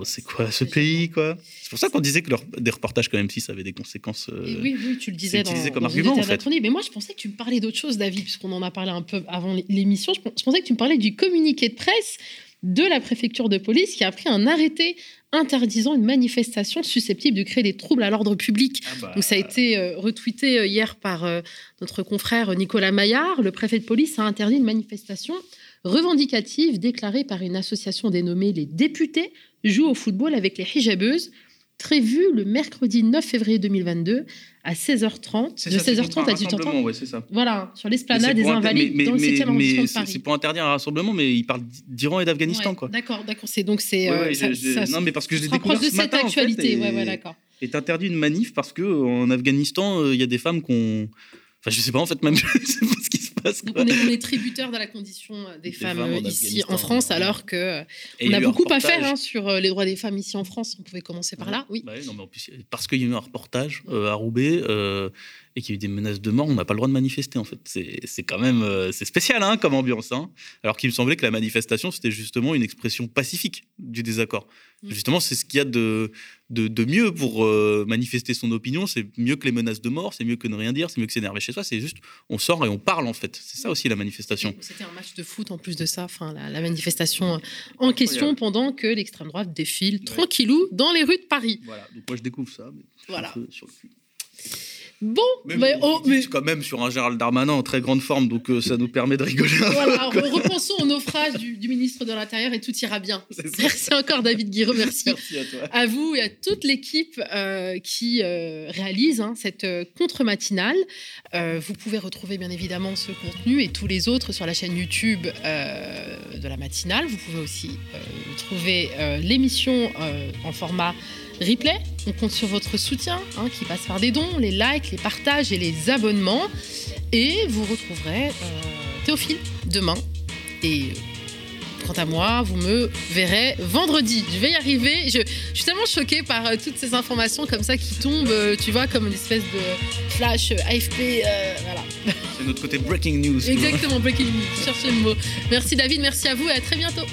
c'est quoi ce pays, quoi? C'est pour ça qu'on disait que leur- des reportages, quand même, si ça avait des conséquences. euh, Et oui, oui, tu le disais c'est dans, comme dans argument, en fait. Mais moi, je pensais que tu me parlais d'autre chose, David, puisqu'on en a parlé un peu avant l'émission. Je pensais que tu me parlais du communiqué de presse de la préfecture de police qui a pris un arrêté interdisant une manifestation susceptible de créer des troubles à l'ordre public. bah. Donc ça a été euh, retweeté euh, hier par euh, notre confrère Nicolas Maillard. Le préfet de police a interdit une manifestation revendicative déclarée par une association dénommée les députés jouent au football avec les hijabeuses, prévue le mercredi 9 février 2022 à 16h30, C'est de ça, c'est 16h30 contre un à 18h30. rassemblement, ouais, c'est ça. Voilà, sur l'esplanade des Invalides mais- dans le mais- 7e arrondissement de c'est- Paris. C'est pour interdire un rassemblement, mais il parle d'Iran et d'Afghanistan, Ouais, quoi. D'accord, d'accord. C'est donc c'est. Ouais, euh, non, mais parce que je l'ai découvert de ce cette matin, en fait, actualité. et- Ouais, d'accord. est interdit une manif parce que en Afghanistan, euh, il y a des femmes qu'on. Enfin, je sais pas en fait, même je sais pas ce se passe. Donc on est, on est tributaire de la condition euh, des, femmes, femmes en euh, ici en France, ouais. alors que euh, Et on a beaucoup à faire hein, sur les droits des femmes ici en France. On pouvait commencer par là. Oui. Bah oui, non, mais en plus, parce qu'il y a eu un reportage euh, à Roubaix euh, et qu'il y a eu des menaces de mort, on n'a pas le droit de manifester en fait. C'est quand même euh, c'est spécial hein, comme ambiance. hein. Alors qu'il me semblait que la manifestation c'était justement une expression pacifique du désaccord. Justement, c'est ce qu'il y a de, de, de mieux pour euh, manifester son opinion. C'est mieux que les menaces de mort, c'est mieux que ne rien dire, c'est mieux que s'énerver chez soi. C'est juste on sort et on parle en fait. C'est ça aussi la manifestation. C'était un match de foot en plus de ça, enfin la, la manifestation en question pendant que l'extrême droite défile tranquillou dans les rues de Paris. Voilà, donc moi je découvre ça. Mais Voilà. sur le cul. Bon, Mais, mais, on dit quand même sur un Gérald Darmanin en très grande forme, donc euh, ça nous permet de rigoler. Voilà, re- repensons au naufrage du, du ministre de l'Intérieur et tout ira bien. Merci encore David Guiraud, merci. Merci à toi. À vous et à toute l'équipe euh, qui euh, réalise hein, cette contre-matinale. Vous pouvez retrouver bien évidemment ce contenu et tous les autres sur la chaîne YouTube de la matinale. Vous pouvez aussi trouver l'émission en format replay. On compte sur votre soutien hein, qui passe par des dons, les likes, les partages et les abonnements. Et vous retrouverez euh, Théophile demain. Et euh, quant à moi, vous me verrez vendredi. Je vais y arriver. Je, je suis tellement choquée par euh, toutes ces informations comme ça qui tombent, euh, tu vois, comme une espèce de flash AFP. euh, voilà. C'est notre côté breaking news. Exactement, breaking news. Cherchez le mot. Merci David, merci à vous et à très bientôt.